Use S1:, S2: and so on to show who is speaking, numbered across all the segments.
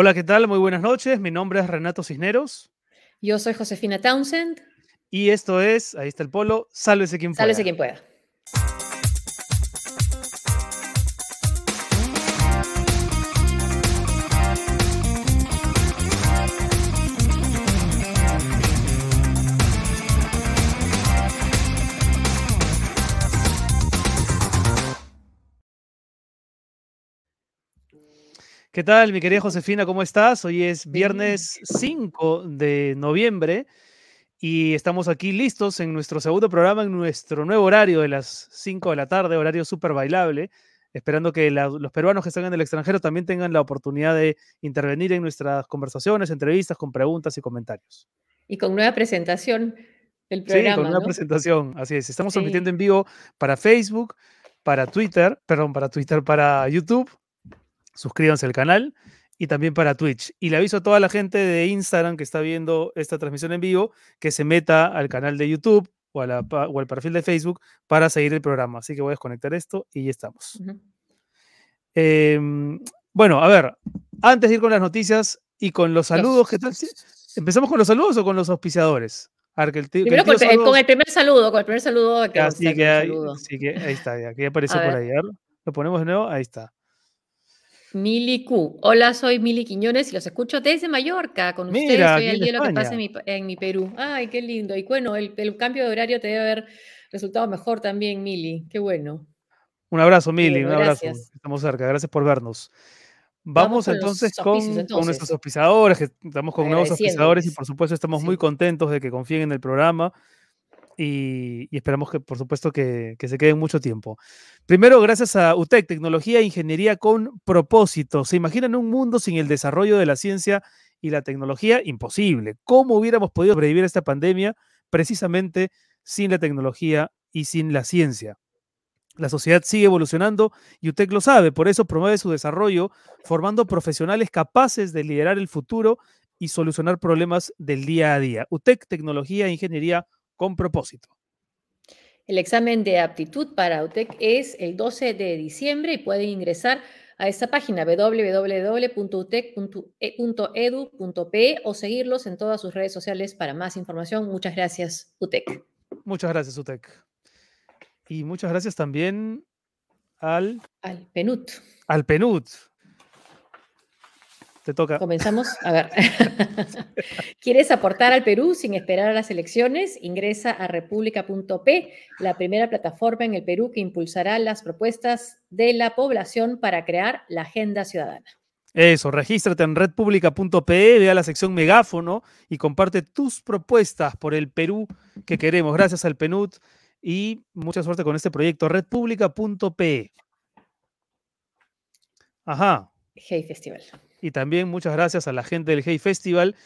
S1: Hola, ¿qué tal? Muy buenas noches. Mi nombre es Renato Cisneros.
S2: Yo soy Josefina Townsend.
S1: Y esto es, ahí está el polo, sálvese quien pueda.
S2: Sálvese quien pueda.
S1: ¿Qué tal, mi querida Josefina? ¿Cómo estás? Hoy es viernes 5 de noviembre y estamos aquí listos en nuestro segundo programa, en nuestro nuevo horario de las 5 de la tarde, horario súper bailable, esperando que los peruanos que están en el extranjero también tengan la oportunidad de intervenir en nuestras conversaciones, entrevistas, con preguntas y comentarios.
S2: Y con nueva presentación del programa.
S1: Sí, con nueva presentación, así es. Estamos transmitiendo en vivo para Facebook, para Twitter, perdón, para Twitter, para YouTube suscríbanse al canal y también para Twitch. Y le aviso a toda la gente de Instagram que está viendo esta transmisión en vivo que se meta al canal de YouTube o, al perfil de Facebook para seguir el programa. Así que voy a desconectar esto y ya estamos. Em, bueno, a ver, antes de ir con las noticias y con los saludos, ¿qué tal? ¿Empezamos con los saludos o con los auspiciadores?
S2: Primero con, el primer saludo, con el primer saludo.
S1: sí, que ahí está, ya, que apareció por ahí. Lo ponemos de nuevo, ahí está.
S2: Mili Q. Hola, soy Mili Quiñones y los escucho desde Mallorca con ustedes. Soy el hielo que pasa en mi, Perú. Ay, qué lindo. Y bueno, el, cambio de horario te debe haber resultado mejor también, Mili. Qué bueno.
S1: Un abrazo, Mili. un abrazo. Estamos cerca. Gracias por vernos. Vamos, entonces, con, nuestros auspiciadores, estamos con nuevos auspiciadores y por supuesto estamos muy contentos de que confíen en el programa y, esperamos que, por supuesto, que, se queden mucho tiempo. Primero, gracias a UTEC, Tecnología e Ingeniería con propósito. ¿Se imaginan un mundo sin el desarrollo de la ciencia y la tecnología? Imposible. ¿Cómo hubiéramos podido sobrevivir a esta pandemia precisamente sin la tecnología y sin la ciencia? La sociedad sigue evolucionando y UTEC lo sabe, por eso promueve su desarrollo formando profesionales capaces de liderar el futuro y solucionar problemas del día a día. UTEC, Tecnología e Ingeniería con propósito.
S2: El examen de aptitud para UTEC es el 12 de diciembre y pueden ingresar a esta página www.utec.edu.pe o seguirlos en todas sus redes sociales para más información. Muchas gracias, UTEC.
S1: Muchas gracias, UTEC. Y muchas gracias también al...
S2: Al PNUT.
S1: Al PNUT. Te toca.
S2: Comenzamos. A ver. ¿Quieres aportar al Perú sin esperar a las elecciones? Ingresa a república.p, la primera plataforma en el Perú que impulsará las propuestas de la población para crear la agenda ciudadana.
S1: Eso, regístrate en redpublica.pe, ve a la sección megáfono y comparte tus propuestas por el Perú que queremos. Gracias al PNUD y mucha suerte con este proyecto. redpublica.pe. Ajá.
S2: Hey Festival.
S1: Y también muchas gracias a la gente del Hey Festival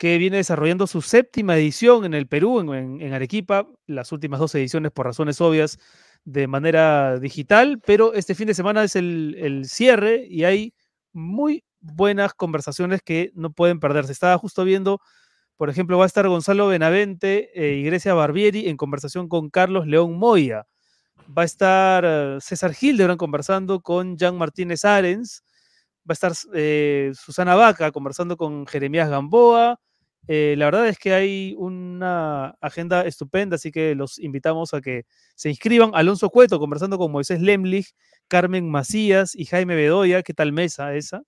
S1: que viene desarrollando su séptima edición en el Perú, en, Arequipa, las últimas dos ediciones por razones obvias de manera digital, pero este fin de semana es el, cierre y hay muy buenas conversaciones que no pueden perderse. Estaba justo viendo, por ejemplo, va a estar Gonzalo Benavente e Iglesia Barbieri en conversación con Carlos León Moya. Va a estar eh, César Hildebrand conversando con Jean Martínez Arens a estar eh, Susana Vaca conversando con Jeremías Gamboa. Eh, la verdad es que hay una agenda estupenda, así que los invitamos a que se inscriban. Alonso Cueto conversando con Moisés Lemlich, Carmen Macías y Jaime Bedoya. ¿Qué tal mesa esa?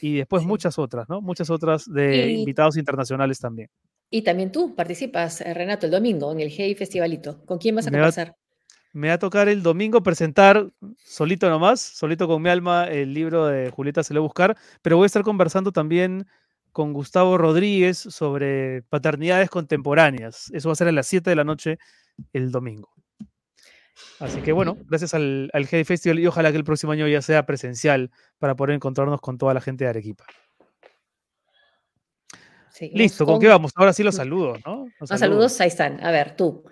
S1: Y después muchas otras, ¿no? Muchas otras de invitados internacionales también.
S2: Y también tú participas, eh, Renato, el domingo en el GEI Festivalito. ¿Con quién vas a conversar?
S1: Me va a tocar el domingo presentar, solito nomás, solito con mi alma, el libro de Julieta Se lo buscar, pero voy a estar conversando también con Gustavo Rodríguez sobre paternidades contemporáneas. Eso va a ser a las 7 de la noche el domingo. Así que bueno, gracias al, al Festival y ojalá que el próximo año ya sea presencial para poder encontrarnos con toda la gente de Arequipa. Listo, ¿con... qué vamos? Ahora sí los saludos, ¿no?
S2: Los saludos, ahí están. A ver, tú.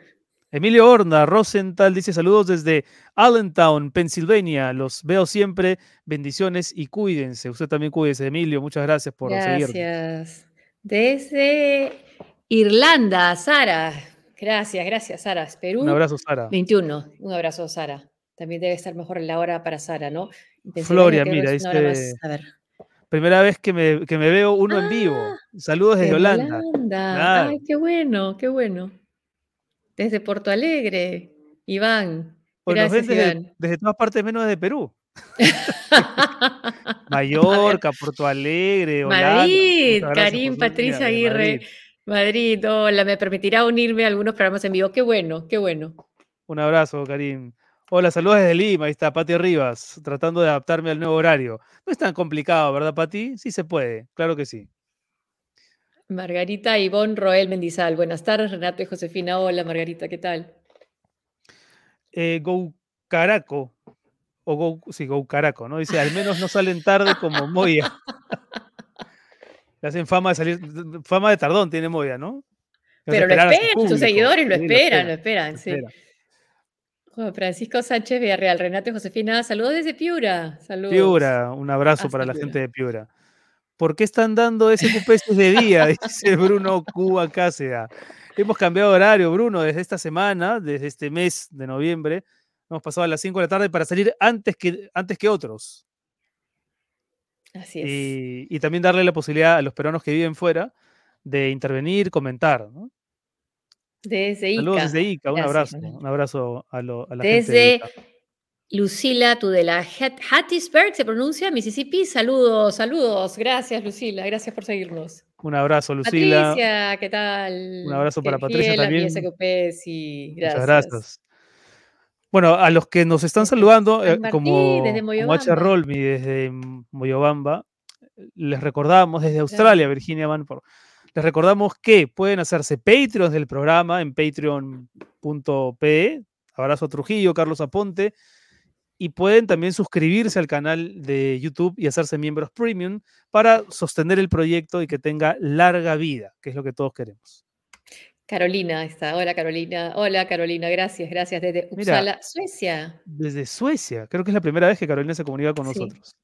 S1: Emilio Horna, Rosenthal dice saludos desde Allentown, Pensilvania. Los veo siempre. Bendiciones y cuídense. Usted también cuídese, Emilio. Muchas gracias por
S2: seguir. Gracias. Desde Irlanda, Sara. Gracias, gracias, Sara. Perú.
S1: Un abrazo, Sara.
S2: 21. Un abrazo, Sara. También debe estar mejor en la hora para Sara, ¿no?
S1: Floria, mira. A ver. Primera vez que me, que me veo uno en vivo.
S2: Ah,
S1: Saludos desde Holanda.
S2: Holanda. Ay, qué bueno, qué bueno. Desde Porto Alegre, Iván.
S1: Nos ven
S2: Gracias,
S1: desde,
S2: Iván.
S1: desde todas partes menos desde Perú. Mallorca, Porto Alegre, Holanda.
S2: Madrid, Karim, Patricia Aguirre,
S1: Madrid.
S2: Madrid, hola, me permitirá unirme a algunos programas en vivo. Qué bueno, qué bueno.
S1: Un abrazo, Karim. Hola, saludos desde Lima. Ahí está Pati Rivas, tratando de adaptarme al nuevo horario. No es tan complicado, ¿verdad, Pati? Sí se puede, claro que sí.
S2: Margarita Ivonne Roel Mendizal. Buenas tardes, Renato y Josefina. Hola, Margarita, ¿qué tal?
S1: Eh, Go Caraco, o Go, sí, Go Caraco, ¿no? Dice, al menos no salen tarde como Moya. Le hacen fama de salir, fama de tardón tiene Moya, ¿no?
S2: Pero lo
S1: su
S2: esperan, sus seguidores lo esperan, lo esperan, sí. Juan Francisco Sánchez Villarreal, Renato y Josefina, saludos desde Piura. Saludos.
S1: Piura, un abrazo
S2: Hasta
S1: para la gente de Piura. ¿Por qué están dando SQPs de día? Dice Bruno Cuba Cáceda. Hemos cambiado de horario, Bruno, desde esta semana, desde este mes de noviembre. Hemos pasado a las 5 de la tarde para salir antes que, antes que otros.
S2: Así es.
S1: Y, y también darle la posibilidad a los peruanos que viven fuera de intervenir, comentar. ¿no?
S2: Desde Ica.
S1: Saludos desde Ica, un
S2: Gracias,
S1: abrazo. Un abrazo a, lo- a la gente de
S2: Desde. Lucila Tudela, Hat- Hattiesburg se pronuncia, Mississippi. Saludos, saludos. Gracias, Lucila. Gracias por seguirnos.
S1: Un abrazo, Lucila.
S2: Patricia, ¿qué tal?
S1: Un abrazo para Patricia también.
S2: Sí,
S1: Muchas
S2: gracias.
S1: gracias. Bueno, a los que nos están saludando, eh, como,
S2: desde
S1: como H. Rolmi desde Moyobamba, les recordamos desde Australia, Virginia Van por- les recordamos que pueden hacerse Patreons del programa en patreon.pe. Abrazo a Trujillo, Carlos Aponte. Y pueden también suscribirse al canal de YouTube y hacerse miembros premium para sostener el proyecto y que tenga larga vida, que es lo que todos queremos.
S2: Carolina está. Hola, Carolina. Hola, Carolina. Gracias, gracias. Desde
S1: Mira.
S2: Suecia.
S1: Desde Suecia, creo que es la primera vez que Carolina se comunica con
S2: Sí.
S1: nosotros.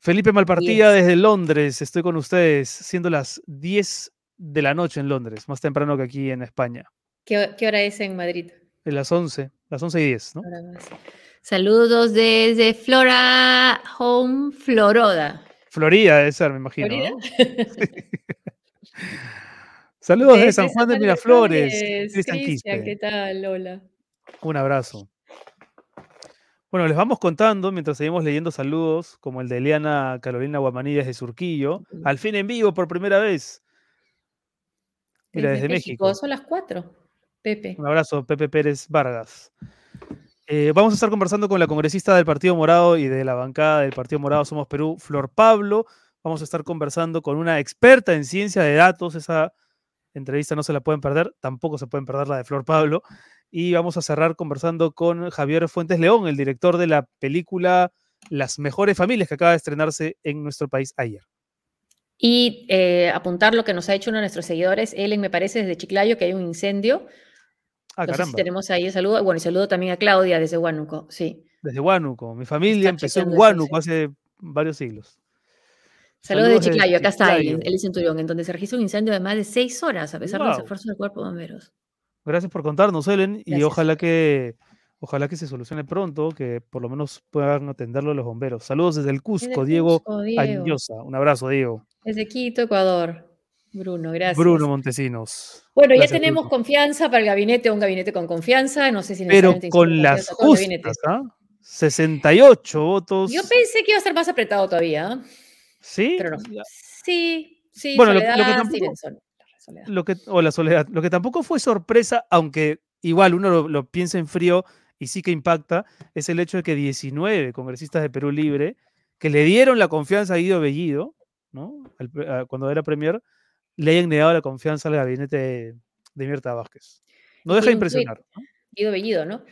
S1: Felipe Malpartida desde Londres, estoy con ustedes, siendo las 10 de la noche en Londres, más temprano que aquí en España.
S2: ¿Qué, qué hora es en Madrid?
S1: De las 11, las 11 y 10, ¿no?
S2: Saludos desde Flora Home, Florida.
S1: Florida debe ser, me imagino. ¿no? Saludos de
S2: Desde
S1: San Juan de Miraflores, Cristian
S2: ¿qué tal? Hola.
S1: Un abrazo. Bueno, les vamos contando mientras seguimos leyendo saludos, como el de Eliana Carolina Guamaní desde Surquillo, al fin en vivo por primera vez. Mira, desde México.
S2: Son las cuatro, Pepe.
S1: Un abrazo, Pepe Pérez Vargas. Eh, vamos a estar conversando con la congresista del Partido Morado y de la bancada del Partido Morado Somos Perú, Flor Pablo. Vamos a estar conversando con una experta en ciencia de datos. Esa entrevista no se la pueden perder, tampoco se pueden perder la de Flor Pablo. Y vamos a cerrar conversando con Javier Fuentes León, el director de la película Las Mejores Familias, que acaba de estrenarse en nuestro país ayer.
S2: Y eh, apuntar lo que nos ha hecho uno de nuestros seguidores, Ellen, me parece, desde Chiclayo, que hay un incendio.
S1: Ah, caramba.
S2: tenemos ahí el saludo. Bueno, y saludo también a Claudia desde Huánuco, sí.
S1: Desde Huánuco. Mi familia empezó en Huánuco hace varios siglos.
S2: Saludos de
S1: Saludos
S2: Chiclayo, acá está. Ellen, el Centurión, en donde se registra un incendio de más de seis horas, a pesar de los esfuerzos del cuerpo de bomberos.
S1: Gracias por contarnos, Ellen, y ojalá que ojalá que se solucione pronto, que por lo menos puedan atenderlo los bomberos. Saludos desde el Cusco,
S2: Desde
S1: Diego
S2: Cusco, Diego.
S1: Añosa. Un abrazo, Diego.
S2: Desde Quito, Ecuador. Bruno, gracias.
S1: Bruno Montesinos.
S2: Bueno, ya tenemos
S1: Bruno.
S2: confianza para el gabinete, un gabinete con confianza. No sé si
S1: Pero con las justas, ¿ah? 68 votos.
S2: Yo pensé que iba a ser más apretado todavía, ¿eh?
S1: ¿Sí?
S2: pero no. Sí, sí,
S1: Bueno, lo- lo que
S2: Soledad,
S1: tampoco-
S2: Stevenson. Soledad.
S1: Lo que, o la soledad. Lo que tampoco fue sorpresa, aunque igual uno lo, lo piensa en frío y sí que impacta, es el hecho de que 19 congresistas de Perú Libre, que le dieron la confianza a Guido Bellido, ¿no? Al pre- a- cuando era premier, le hayan negado la confianza al gabinete de, de Mirta Vázquez. No deja de impresionar. ¿no?
S2: Guido Bellido, ¿no?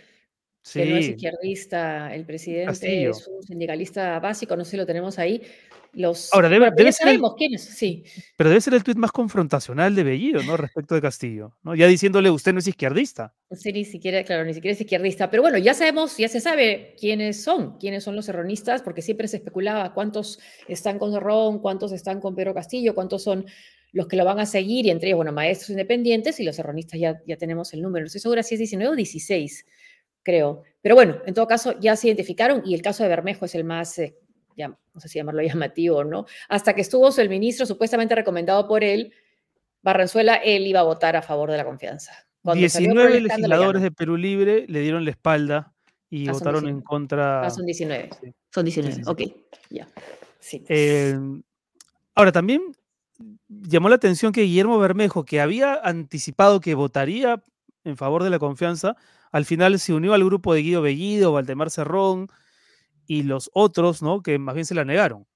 S2: Que no es
S1: Sí,
S2: izquierdista, el presidente
S1: Castillo.
S2: es un sindicalista básico, no sé si lo tenemos ahí. Los,
S1: Ahora, debe- ser el-
S2: sabemos quiénes, sí.
S1: pero debe ser el tuit más confrontacional de Bellido, ¿no? Respecto de Castillo, ¿no? Ya diciéndole, usted no es izquierdista.
S2: Sé ni siquiera, claro, ni siquiera es izquierdista. Pero bueno, ya sabemos, ya se sabe quiénes son, quiénes son los serronistas, porque siempre se especulaba cuántos están con Cerrón, cuántos están con Pedro Castillo, cuántos son los que lo van a seguir, y entre ellos, bueno, maestros independientes y los serronistas ya, ya tenemos el número. No estoy segura si es 19 o 16, creo. Pero bueno, en todo caso, ya se identificaron y el caso de Bermejo es el más, eh, ya, no sé si llamarlo llamativo o no, hasta que estuvo el ministro supuestamente recomendado por él, Barranzuela, él iba a votar a favor de la confianza.
S1: 19 legisladores de Perú Libre le dieron la espalda y ah, votaron en contra.
S2: Ah, son 19. Son 19, ok, ya. Sí.
S1: Em, ahora, también llamó la atención que Guillermo Bermejo, que había anticipado que votaría en favor de la confianza, al final se unió al grupo de Guido Bellido, Valdemar Cerrón y los otros, ¿no? Que más bien se la negaron.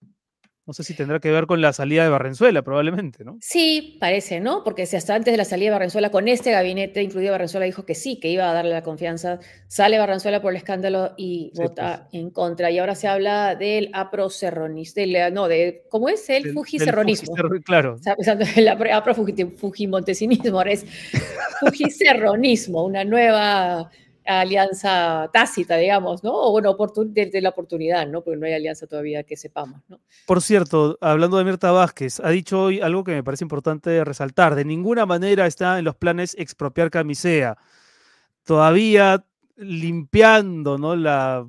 S1: No sé si tendrá que ver con la salida de Barrenzuela, probablemente, ¿no?
S2: Sí, parece, ¿no? Porque si hasta antes de la salida de Barrenzuela, con este gabinete, incluido Barrenzuela, dijo que sí, que iba a darle la confianza. Sale Barrenzuela por el escándalo y vota pues. en contra. Y ahora se habla del aprocerronismo, no, de, ¿cómo es? El fujicerronismo.
S1: claro.
S2: Está pensando en el ahora es fujicerronismo, una nueva alianza tácita, digamos, ¿no? O bueno, de, la oportunidad, ¿no? Porque no hay alianza todavía que sepamos, ¿no?
S1: Por cierto, hablando de Mirta Vázquez, ha dicho hoy algo que me parece importante resaltar. De ninguna manera está en los planes expropiar camisea. Todavía limpiando, ¿no? La,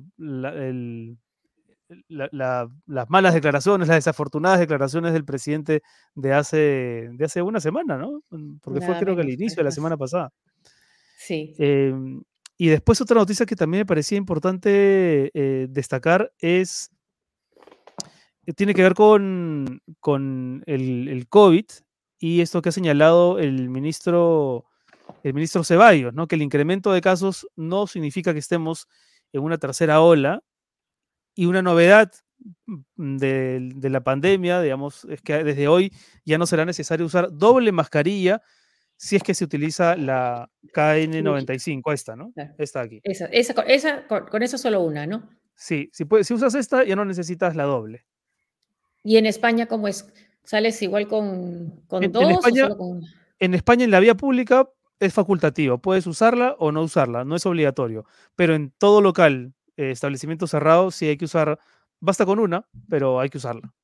S1: las malas declaraciones, las desafortunadas declaraciones del presidente de hace, de hace una semana, ¿no? Porque fue creo que al inicio de la semana pasada.
S2: Sí.
S1: Em, y después otra noticia que también me parecía importante eh, destacar es, eh, tiene que ver con, con el, COVID y esto que ha señalado el ministro, el ministro Ceballos, ¿no? que el incremento de casos no significa que estemos en una tercera ola y una novedad mm, de, de, la pandemia, digamos, es que desde hoy ya no será necesario usar doble mascarilla si es que se utiliza la KN95, esta, ¿no? Esta aquí.
S2: Esa, esa, esa con, esa solo una, ¿no?
S1: Sí, si, puedes, si usas esta ya no necesitas la doble.
S2: ¿Y en España cómo es? ¿Sales igual con, con dos
S1: en España,
S2: o solo con una?
S1: En España, en la vía pública, es facultativo. Puedes usarla o no usarla, no es obligatorio. Pero en todo local, eh, establecimiento cerrado, sí hay que usar, basta con una, pero hay que usarla.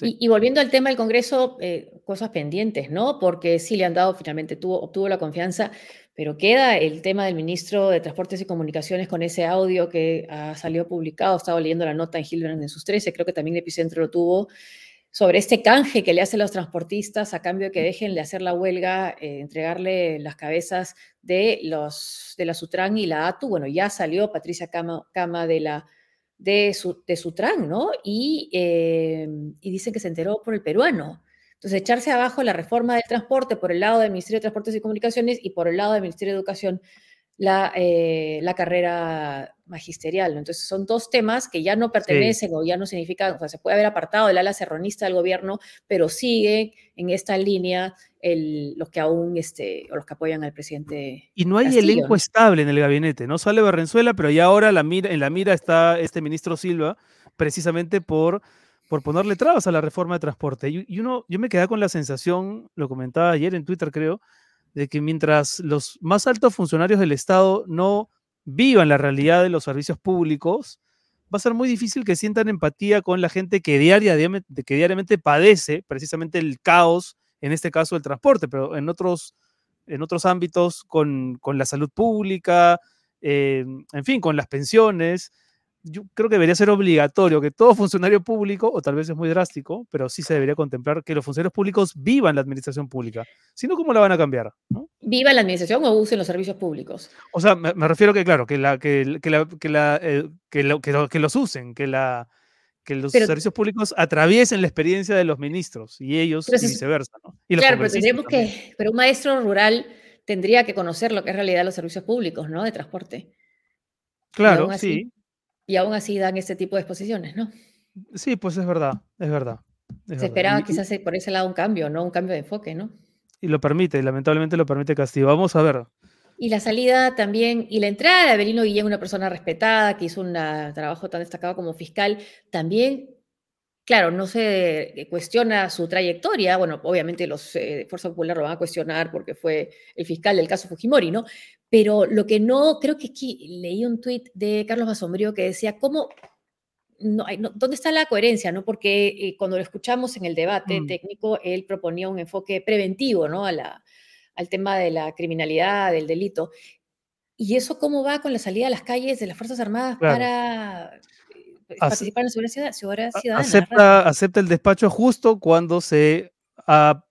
S2: Y, volviendo al tema del Congreso, eh, cosas pendientes, ¿no? Porque sí le han dado, finalmente tuvo, obtuvo la confianza, pero queda el tema del ministro de Transportes y Comunicaciones con ese audio que ha salido publicado, estaba leyendo la nota en Hildebrand en sus 13, creo que también Epicentro lo tuvo, sobre este canje que le hacen los transportistas a cambio de que dejen de hacer la huelga, eh, entregarle las cabezas de, los, de la Sutran y la ATU. Bueno, ya salió Patricia Cama de la de, su, de Sutran, ¿no? Y, eh, y dicen que se enteró por el peruano. Entonces, echarse abajo la reforma del transporte por el lado del Ministerio de Transportes y Comunicaciones y por el lado del Ministerio de Educación la, eh, la carrera magisterial. Entonces, son dos temas que ya no pertenecen o ya no significan, o sea, se puede haber apartado del ala serronista del gobierno, pero sigue en esta línea el, los que aún, este, o los que apoyan al presidente.
S1: Y no hay elenco estable en el gabinete, ¿no? Sale Barrenzuela, pero ya ahora la mira, en la mira está este ministro Silva, precisamente por, por ponerle trabas a la reforma de transporte. Y, uno, yo me quedé con la sensación, lo comentaba ayer en Twitter, creo, de que mientras los más altos funcionarios del Estado no vivan la realidad de los servicios públicos, va a ser muy difícil que sientan empatía con la gente que, que diariamente padece precisamente el caos, en este caso el transporte, pero en otros, en otros ámbitos con, la salud pública, eh, en fin, con las pensiones yo creo que debería ser obligatorio que todo funcionario público, o tal vez es muy drástico, pero sí se debería contemplar que los funcionarios públicos vivan la administración pública. Si no, ¿cómo la van a cambiar? ¿no?
S2: ¿Viva la administración o usen los servicios públicos?
S1: O sea, me, refiero que, claro, que, la, que, la, que, la, eh, que, lo, que, los usen, que, la, que los servicios públicos atraviesen la experiencia de los ministros y ellos y viceversa. ¿no?
S2: claro, pero tendríamos que, pero un maestro rural tendría que conocer lo que es realidad los servicios públicos, ¿no? De transporte.
S1: Claro, sí
S2: y aún así dan ese tipo de exposiciones, ¿no?
S1: Sí, pues es verdad, es verdad.
S2: Se esperaba quizás por ese lado un cambio, ¿no? Un cambio de enfoque, ¿no?
S1: Y lo permite, lamentablemente lo permite Castillo. Vamos a ver.
S2: Y la salida también, y la entrada de Avelino Guillén, una persona respetada, que hizo un trabajo tan destacado como fiscal, también, claro, no se cuestiona su trayectoria. Bueno, obviamente los eh, Fuerza Popular lo van a cuestionar porque fue el fiscal del caso Fujimori, ¿no? Pero lo que no, creo que aquí leí un tuit de Carlos Basombrío que decía, ¿cómo, no, ¿dónde está la coherencia? ¿no? Porque eh, cuando lo escuchamos en el debate mm. técnico, él proponía un enfoque preventivo ¿no? A la, al tema de la criminalidad, del delito. ¿Y eso cómo va con la salida a las calles de las Fuerzas Armadas para participar en la seguridad ciudadana.
S1: Acepta, acepta el despacho justo cuando se ha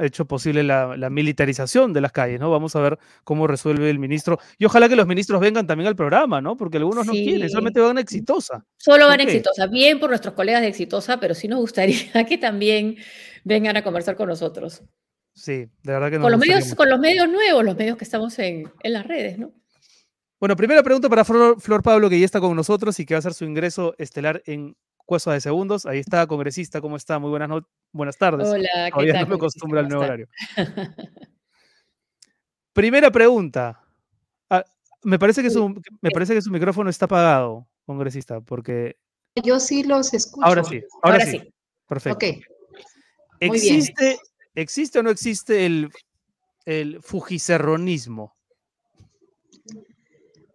S1: hecho posible la, militarización de las calles, ¿no? Vamos a ver cómo resuelve el ministro. Y ojalá que los ministros vengan también al programa, ¿no? Porque algunos no quieren, solamente van a exitosa.
S2: Solo van a exitosa. Bien por nuestros colegas de exitosa, pero sí nos gustaría que también vengan a conversar con nosotros.
S1: Sí, de verdad que
S2: nos con los medios Con los medios nuevos, los medios que estamos en, en las redes, ¿no?
S1: Bueno, primera pregunta para Flor, Pablo, que ya está con nosotros y que va a hacer su ingreso estelar en Cuesta de Segundos. Ahí está, congresista, ¿cómo está? Muy buenas, buenas tardes.
S2: Hola, ¿qué tal?
S1: no me acostumbro al nuevo horario. primera pregunta. Ah, me, parece que su, me parece que su micrófono está apagado, congresista, porque...
S3: Yo sí los escucho.
S1: Ahora sí, ahora, sí. Perfecto. Ok. ¿Existe, ¿Existe o no existe el, el fujicerronismo?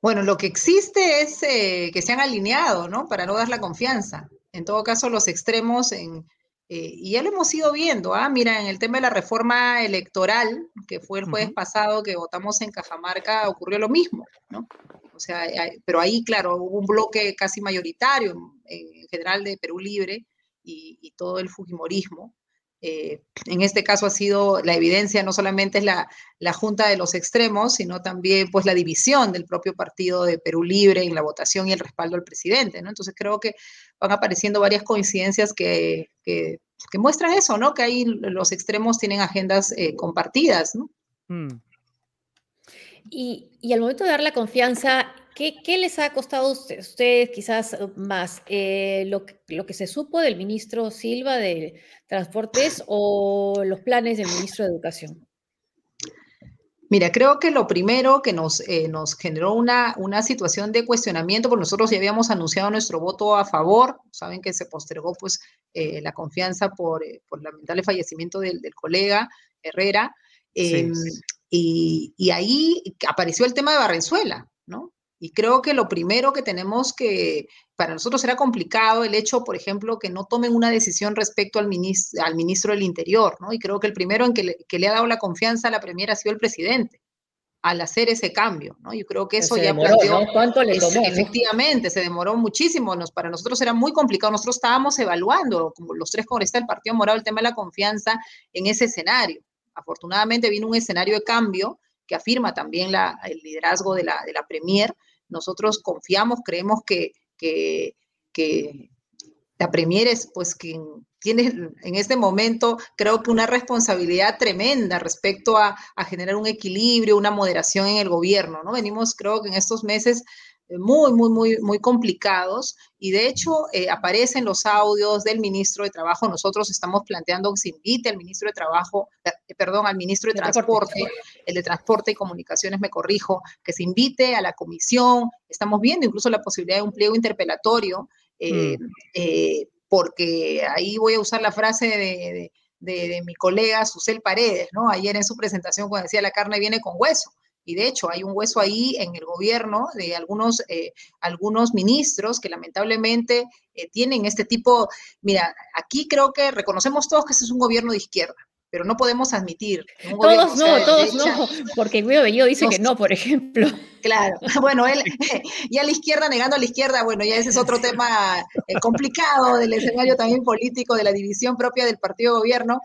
S3: Bueno, lo que existe es eh, que se han alineado, ¿no? Para no dar la confianza. En todo caso, los extremos, en, eh, y ya lo hemos ido viendo, ¿ah? Mira, en el tema de la reforma electoral, que fue el jueves pasado que votamos en Cajamarca, ocurrió lo mismo, ¿no? O sea, pero ahí, claro, hubo un bloque casi mayoritario en, general de Perú Libre y, y todo el Fujimorismo. Eh, en este caso ha sido la evidencia, no solamente es la, junta de los extremos, sino también pues la división del propio partido de Perú Libre en la votación y el respaldo al presidente, ¿no? Entonces creo que van apareciendo varias coincidencias que, muestran eso, ¿no? Que ahí los extremos tienen agendas eh, compartidas, ¿no? Mm.
S2: Y, y, al momento de dar la confianza, ¿Qué, les ha costado a ustedes, quizás más? Eh, lo, que se supo del ministro Silva de Transportes o los planes del ministro de Educación?
S3: Mira, creo que lo primero que nos, eh, nos generó una, una, situación de cuestionamiento, porque nosotros ya habíamos anunciado nuestro voto a favor, saben que se postergó pues eh, la confianza por, por, el lamentable fallecimiento del, colega Herrera, em, Y, y, ahí apareció el tema de Barrenzuela, ¿no? Y creo que lo primero que tenemos que, para nosotros era complicado el hecho, por ejemplo, que no tomen una decisión respecto al ministro, al ministro del Interior, ¿no? Y creo que el primero en que le, ha dado la confianza a la Premier ha sido el presidente al hacer ese cambio, ¿no? Yo creo que eso ya
S2: planteó, ¿Cuánto le tomó?
S3: efectivamente, se demoró muchísimo. Nos, para nosotros era muy complicado. Nosotros estábamos evaluando, como los tres congresistas del Partido Morado, el tema de la confianza en ese escenario. Afortunadamente vino un escenario de cambio que afirma también la, el liderazgo de la, de la Premier, nosotros confiamos, creemos que, que, la Premier es pues quien tiene en este momento creo que una responsabilidad tremenda respecto a, a, generar un equilibrio, una moderación en el gobierno, ¿no? Venimos creo que en estos meses muy, muy, muy, muy complicados y de hecho eh, aparecen los audios del ministro de Trabajo. Nosotros estamos planteando que se invite al ministro de Trabajo, eh, perdón, al ministro de, Transporte, el de Transporte y Comunicaciones, me corrijo, que se invite a la comisión. Estamos viendo incluso la posibilidad de un pliego interpelatorio, eh, mm. porque ahí voy a usar la frase de, de mi colega Susel Paredes, ¿no? Ayer en su presentación cuando decía la carne viene con hueso y de hecho hay un hueso ahí en el gobierno de algunos, eh, algunos ministros que lamentablemente eh, tienen este tipo, mira, aquí creo que reconocemos todos que este es un gobierno de izquierda, pero no podemos admitir.
S2: todos no, todos no, porque Guido Bellido dice que no, por ejemplo.
S3: Claro, bueno, él, y a la izquierda negando a la izquierda, bueno, ya ese es otro tema eh, complicado del escenario también político, de la división propia del partido gobierno,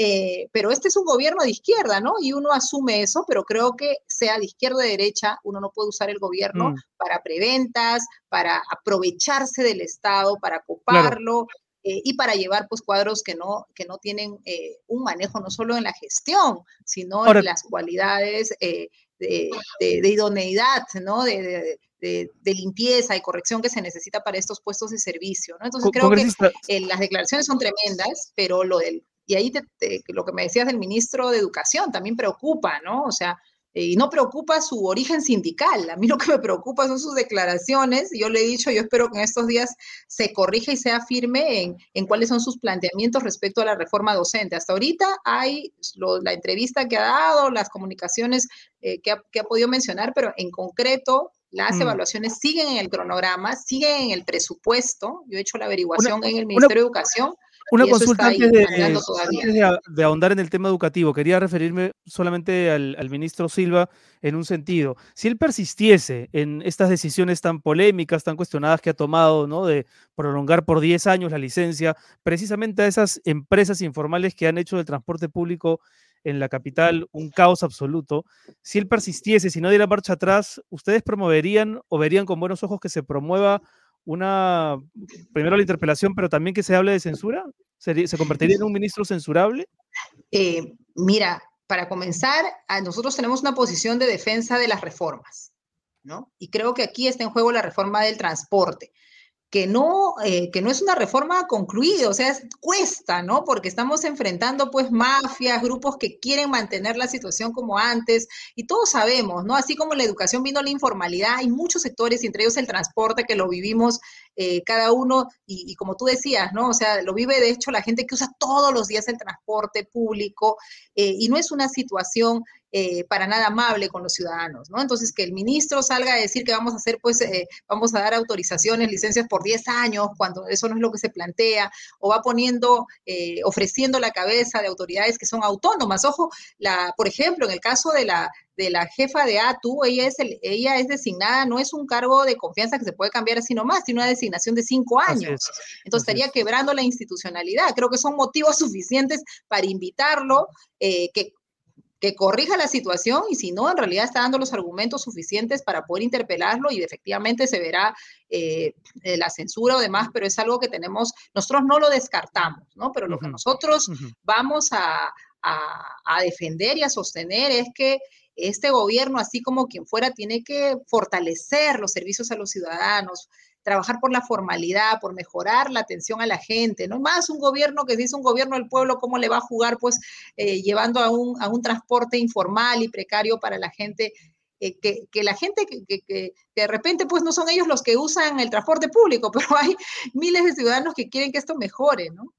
S3: eh, pero este es un gobierno de izquierda, ¿no? Y uno asume eso, pero creo que sea de izquierda o de derecha, uno no puede usar el gobierno mm. para preventas, para aprovecharse del Estado, para coparlo. Eh, y para llevar pues cuadros que no, que no tienen eh, un manejo no solo en la gestión, sino en las cualidades de, idoneidad, ¿no? De, limpieza y corrección que se necesita para estos puestos de servicio. ¿no? Entonces creo que las declaraciones son tremendas, pero lo del y ahí lo que me decías del ministro de Educación también preocupa, ¿no? O sea, eh, y no preocupa su origen sindical. A mí lo que me preocupa son sus declaraciones. Yo le he dicho, yo espero que en estos días se corrija y sea firme en, en cuáles son sus planteamientos respecto a la reforma docente. Hasta ahorita hay la entrevista que ha dado, las comunicaciones eh, que, ha, que, ha, podido mencionar, pero en concreto las mm. evaluaciones siguen en el cronograma, siguen en el presupuesto. Yo he hecho la averiguación en el Ministerio de Educación
S1: Una consulta antes, de, ahondar en el tema educativo. Quería referirme solamente al, ministro Silva en un sentido. Si él persistiese en estas decisiones tan polémicas, tan cuestionadas que ha tomado, ¿no? De prolongar por 10 años la licencia, precisamente a esas empresas informales que han hecho del transporte público en la capital un caos absoluto. Si él persistiese, si no diera marcha atrás, ¿ustedes promoverían o verían con buenos ojos que se promueva una, primero la interpelación, pero también que se hable de censura? ¿Se, convertiría en un ministro censurable?
S3: Eh, mira, para comenzar, nosotros tenemos una posición de defensa de las reformas, ¿no? Y creo que aquí está en juego la reforma del transporte que no, eh, que no es una reforma concluida, o sea, cuesta, ¿no? Porque estamos enfrentando pues mafias, grupos que quieren mantener la situación como antes, y todos sabemos, ¿no? Así como la educación vino la informalidad, hay muchos sectores, entre ellos el transporte, que lo vivimos eh, cada uno, y, como tú decías, ¿no? O sea, lo vive de hecho la gente que usa todos los días el transporte público, eh, y no es una situación eh, para nada amable con los ciudadanos, ¿no? Entonces, que el ministro salga a decir que vamos a hacer, pues, eh, vamos a dar autorizaciones, licencias por 10 años, cuando eso no es lo que se plantea, o va poniendo, eh, ofreciendo la cabeza de autoridades que son autónomas. Ojo, la, por ejemplo, en el caso de la, de la jefa de ATU, ella es, el, ella es designada, no es un cargo de confianza que se puede cambiar así nomás, sino una designación de cinco años. Entonces estaría quebrando la institucionalidad. Creo que son motivos suficientes para invitarlo, que que corrija la situación y si no, en realidad está dando los argumentos suficientes para poder interpelarlo y efectivamente se verá eh, eh, la censura o demás, pero es algo que tenemos, nosotros no lo descartamos, ¿no? Pero lo que nosotros vamos a, a defender y a sostener es que este gobierno, así como quien fuera, tiene que fortalecer los servicios a los ciudadanos, trabajar por la formalidad, por mejorar la atención a la gente, no más un gobierno que dice un gobierno del pueblo, ¿cómo le va a jugar pues eh, llevando a un, a un, transporte informal y precario para la gente? Eh, que, que, la gente que, que, de repente pues no son ellos los que usan el transporte público, pero hay miles de ciudadanos que quieren que esto mejore, ¿no?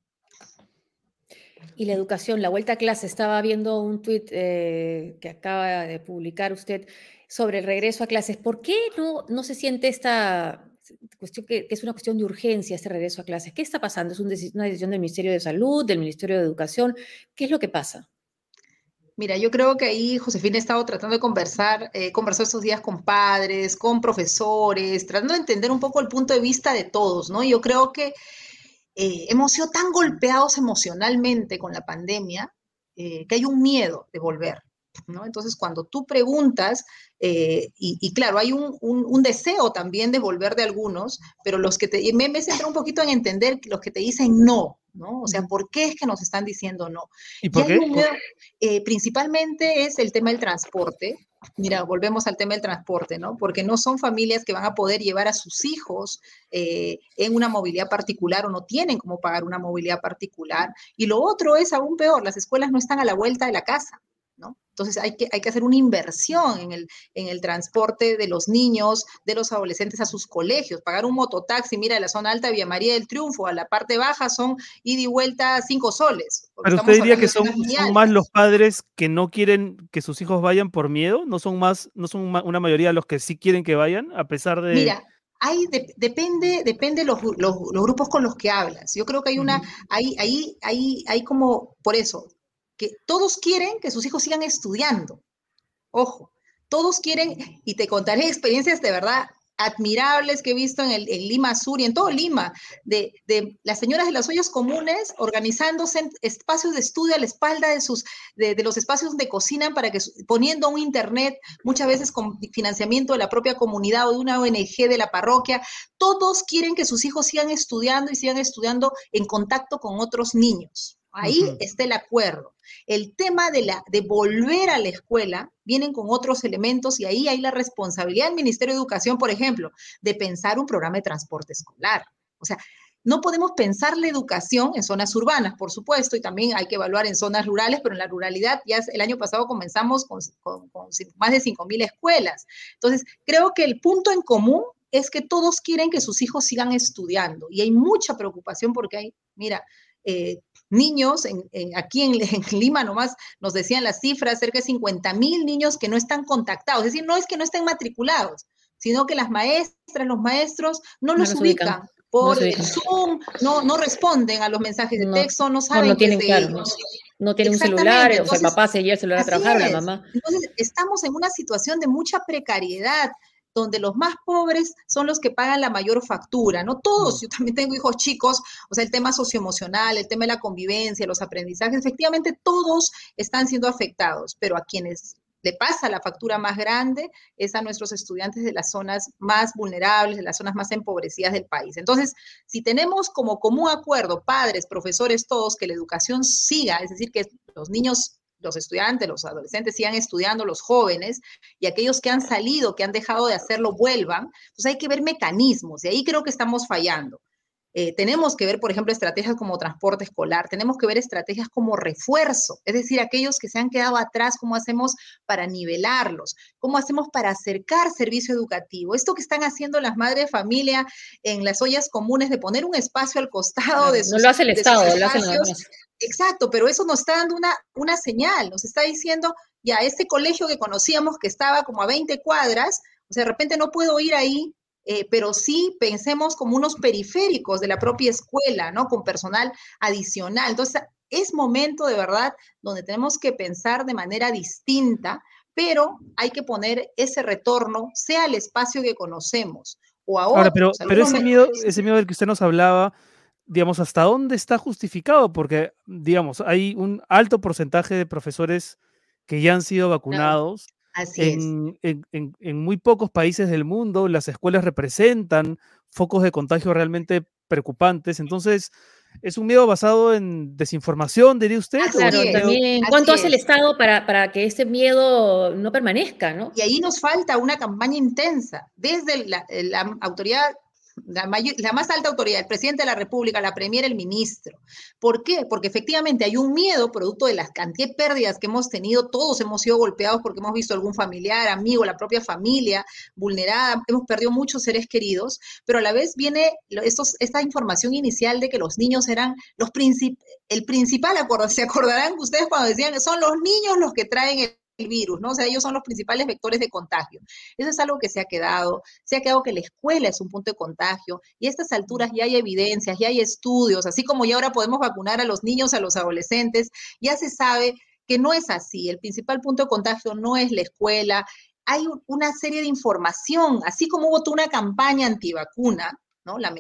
S2: Y la educación, la vuelta a clase, estaba viendo un tuit eh, que acaba de publicar usted sobre el regreso a clases. ¿Por qué no, no se siente esta cuestión que, es una cuestión de urgencia este regreso a clases. ¿Qué está pasando? ¿Es una decisión del Ministerio de Salud, del Ministerio de Educación? ¿Qué es lo que pasa?
S3: Mira, yo creo que ahí Josefina ha estado tratando de conversar, eh, conversar estos días con padres, con profesores, tratando de entender un poco el punto de vista de todos, ¿no? Yo creo que eh, hemos sido tan golpeados emocionalmente con la pandemia eh, que hay un miedo de volver. Entonces, cuando tú preguntas, eh, y, claro, hay un, deseo también de volver de algunos, pero los que te, me, me centro un poquito en entender los que te dicen no, ¿no? O sea, ¿por qué es que nos están diciendo no?
S1: ¿Y por qué?
S3: Eh, principalmente es el tema del transporte. Mira, volvemos al tema del transporte, ¿no? Porque no son familias que van a poder llevar a sus hijos eh, en una movilidad particular o no tienen cómo pagar una movilidad particular. Y lo otro es aún peor, las escuelas no están a la vuelta de la casa. Entonces hay que, hay que hacer una inversión en el, en el transporte de los niños, de los adolescentes a sus colegios, pagar un mototaxi, mira, de la zona alta Vía María del Triunfo a la parte baja son ida y vuelta cinco soles.
S1: Pero usted diría que son, más los padres que no quieren que sus hijos vayan por miedo, no son más, no son una mayoría los que sí quieren que vayan, a pesar de...
S3: Mira, hay, depende, depende los, los, grupos con los que hablas. Yo creo que hay una, hay, hay, hay, hay como, por eso, que todos quieren que sus hijos sigan estudiando. Ojo, todos quieren, y te contaré experiencias de verdad admirables que he visto en, el, Lima Sur y en todo Lima, de, las señoras de las ollas comunes organizándose en espacios de estudio a la espalda de, sus, de, los espacios donde cocinan para que, poniendo un internet, muchas veces con financiamiento de la propia comunidad o de una ONG de la parroquia, todos quieren que sus hijos sigan estudiando y sigan estudiando en contacto con otros niños. Ahí está el acuerdo. El tema de, la, de volver a la escuela vienen con otros elementos y ahí hay la responsabilidad del Ministerio de Educación, por ejemplo, de pensar un programa de transporte escolar. O sea, no podemos pensar la educación en zonas urbanas, por supuesto, y también hay que evaluar en zonas rurales, pero en la ruralidad ya el año pasado comenzamos con, más de 5.000 escuelas. Entonces, creo que el punto en común es que todos quieren que sus hijos sigan estudiando y hay mucha preocupación porque hay, mira, eh, niños, en, aquí en, Lima nomás nos decían las cifras, cerca de 50 mil niños que no están contactados. Es decir, no es que no estén matriculados, sino que las maestras, los maestros no, los ubican. por el Zoom, no, no responden a los mensajes de texto, no saben
S2: no, tienen, claro, no, tienen un celular, o sea, el papá se lleva el celular a trabajar, la mamá.
S3: Entonces, estamos en una situación de mucha precariedad donde los más pobres son los que pagan la mayor factura, no todos, mm. yo también tengo hijos chicos, o sea, el tema socioemocional, el tema de la convivencia, los aprendizajes, efectivamente todos están siendo afectados, pero a quienes le pasa la factura más grande es a nuestros estudiantes de las zonas más vulnerables, de las zonas más empobrecidas del país. Entonces, si tenemos como común acuerdo, padres, profesores, todos, que la educación siga, es decir, que los niños los estudiantes, los adolescentes sigan estudiando, los jóvenes, y aquellos que han salido, que han dejado de hacerlo, vuelvan, pues hay que ver mecanismos, y ahí creo que estamos fallando. Eh, tenemos que ver, por ejemplo, estrategias como transporte escolar, tenemos que ver estrategias como refuerzo, es decir, aquellos que se han quedado atrás, cómo hacemos para nivelarlos, cómo hacemos para acercar servicio educativo. Esto que están haciendo las madres de familia en las ollas comunes de poner un espacio al costado de sus
S2: No lo hace el Estado, lo hacen
S3: Exacto, pero eso nos está dando una, una señal, nos está diciendo, ya, este colegio que conocíamos que estaba como a 20 cuadras, o sea, de repente no puedo ir ahí eh, pero sí pensemos como unos periféricos de la propia escuela, ¿no? Con personal adicional. Entonces, es momento de verdad donde tenemos que pensar de manera distinta, pero hay que poner ese retorno, sea el espacio que conocemos o ahora.
S1: pero, pero ese, miedo, ese miedo del que usted nos hablaba, digamos, ¿hasta dónde está justificado? Porque, digamos, hay un alto porcentaje de profesores que ya han sido vacunados en, En, muy pocos países del mundo las escuelas representan focos de contagio realmente preocupantes. Entonces, ¿es un miedo basado en desinformación, diría usted?
S2: claro, también. ¿Cuánto hace el Estado para, para, que ese miedo no permanezca? ¿no?
S3: Y ahí nos falta una campaña intensa desde la, la autoridad la, más alta autoridad, el presidente de la República, la premier, el ministro. ¿Por qué? Porque efectivamente hay un miedo producto de las cantidad de pérdidas que hemos tenido, todos hemos sido golpeados porque hemos visto algún familiar, amigo, la propia familia vulnerada, hemos perdido muchos seres queridos, pero a la vez viene estos, esta información inicial de que los niños eran los el principal se acordarán ustedes cuando decían que son los niños los que traen el el virus, ¿no? O sea, ellos son los principales vectores de contagio. Eso es algo que se ha quedado, se ha quedado que la escuela es un punto de contagio y a estas alturas ya hay evidencias, ya hay estudios, así como ya ahora podemos vacunar a los niños, a los adolescentes, ya se sabe que no es así. El principal punto de contagio no es la escuela. Hay una serie de información, así como hubo toda una campaña antivacuna,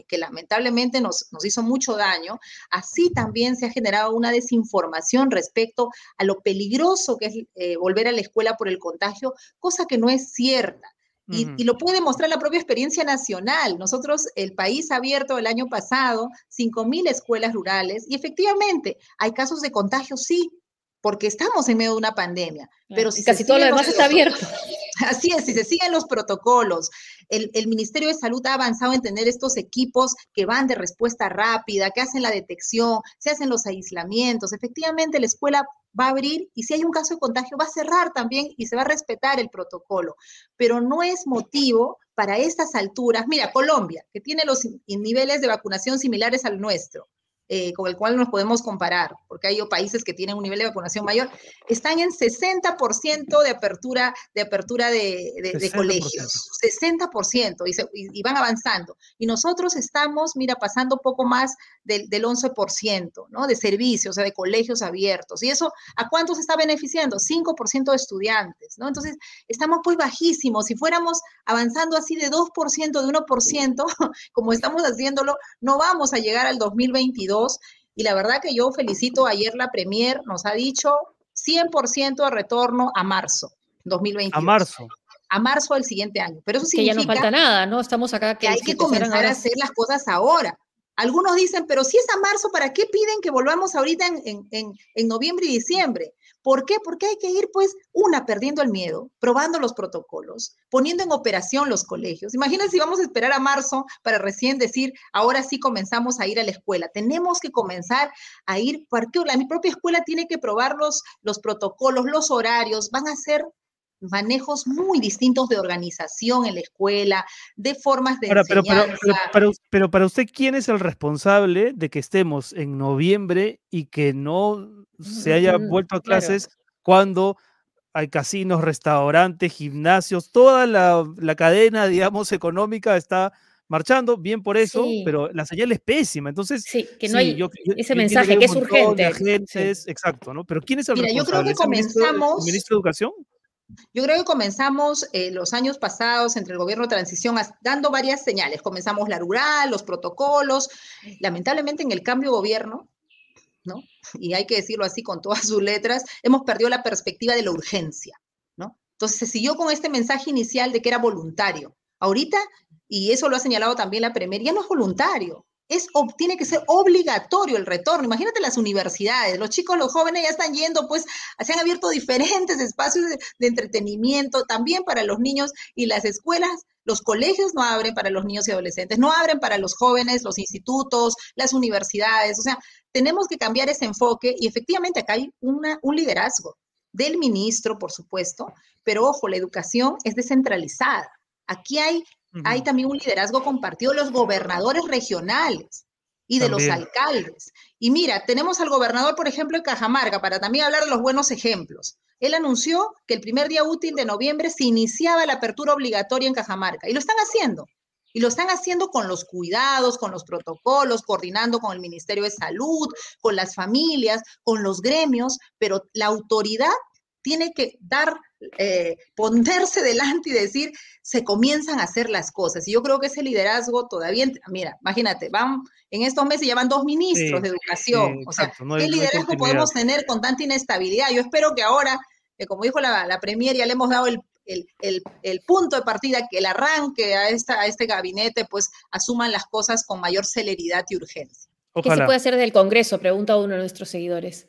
S3: que lamentablemente nos, hizo mucho daño, así también se ha generado una desinformación respecto a lo peligroso que es eh, volver a la escuela por el contagio, cosa que no es cierta. Y, y, lo puede demostrar la propia experiencia nacional. Nosotros, el país ha abierto el año pasado 5.000 escuelas rurales y efectivamente hay casos de contagio, sí, porque estamos en medio de una pandemia. Pero si
S2: casi todo lo demás está abierto.
S3: Así es, si se siguen los protocolos, el, Ministerio de Salud ha avanzado en tener estos equipos que van de respuesta rápida, que hacen la detección, se hacen los aislamientos. Efectivamente, la escuela va a abrir y si hay un caso de contagio va a cerrar también y se va a respetar el protocolo. Pero no es motivo para estas alturas. Mira, Colombia, que tiene los niveles de vacunación similares al nuestro, eh, con el cual nos podemos comparar, porque hay países que tienen un nivel de vacunación mayor, están en 60% de apertura de, apertura de, de, colegios, 60%, y, y, van avanzando. Y nosotros estamos, mira, pasando poco más del, del 11%, ¿no? De servicios, o sea, de colegios abiertos. ¿Y eso a cuántos está beneficiando? 5% de estudiantes, ¿no? Entonces, estamos pues bajísimos. Si fuéramos avanzando así de 2%, de 1%, como estamos haciéndolo, no vamos a llegar al 2022 y la verdad que yo felicito ayer la Premier, nos ha dicho 100% de retorno a marzo 2022.
S1: A marzo.
S3: A marzo del siguiente año. Pero eso significa
S2: que ya no falta nada, ¿no? Estamos acá
S3: que, hay que comenzar a hacer las cosas ahora. Algunos dicen, pero si es a marzo, ¿para qué piden que volvamos ahorita en, en, en, noviembre y diciembre? ¿Por qué? Porque hay que ir, pues, una, perdiendo el miedo, probando los protocolos, poniendo en operación los colegios. Imagínense si vamos a esperar a marzo para recién decir, ahora sí comenzamos a ir a la escuela. Tenemos que comenzar a ir, porque la mi propia escuela tiene que probar los, los protocolos, los horarios, van a ser manejos muy distintos de organización en la escuela, de formas de enseñanza.
S1: Pero, pero, para usted, ¿quién es el responsable de que estemos en noviembre y que no se haya vuelto a clases cuando hay casinos, restaurantes, gimnasios, toda la, la cadena, digamos, económica está marchando, bien por eso, pero la señal es pésima. Entonces,
S2: sí, que no hay ese mensaje que es urgente.
S1: Exacto, ¿no? Pero ¿quién es el
S3: Mira, yo creo que comenzamos.
S1: ¿El ministro de Educación?
S3: Yo creo que comenzamos eh, los años pasados entre el gobierno de transición dando varias señales. Comenzamos la rural, los protocolos. Lamentablemente en el cambio gobierno, ¿no? Y hay que decirlo así con todas sus letras, hemos perdido la perspectiva de la urgencia, ¿no? Entonces se siguió con este mensaje inicial de que era voluntario. Ahorita, y eso lo ha señalado también la Premier, ya no es voluntario, es, tiene que ser obligatorio el retorno. Imagínate las universidades, los chicos, los jóvenes ya están yendo, pues se han abierto diferentes espacios de, entretenimiento también para los niños y las escuelas, los colegios no abren para los niños y adolescentes, no abren para los jóvenes, los institutos, las universidades. O sea, tenemos que cambiar ese enfoque y efectivamente acá hay una, un liderazgo del ministro, por supuesto, pero ojo, la educación es descentralizada. Aquí hay hay también un liderazgo compartido de los gobernadores regionales y de los alcaldes. Y mira, tenemos al gobernador, por ejemplo, de Cajamarca, para también hablar de los buenos ejemplos. Él anunció que el primer día útil de noviembre se iniciaba la apertura obligatoria en Cajamarca y lo están haciendo. Y lo están haciendo con los cuidados, con los protocolos, coordinando con el Ministerio de Salud, con las familias, con los gremios, pero la autoridad tiene que dar, eh, ponerse delante y decir, se comienzan a hacer las cosas. Y yo creo que ese liderazgo todavía, mira, imagínate, van, en estos meses ya van dos ministros de educación. o sea, ¿qué liderazgo podemos tener con tanta inestabilidad? Yo espero que ahora, como dijo la, la Premier, ya le hemos dado el, el, punto de partida, que el arranque a, esta, a este gabinete, pues asuman las cosas con mayor celeridad y urgencia.
S2: ¿Qué se puede hacer desde el Congreso? Pregunta uno de nuestros seguidores.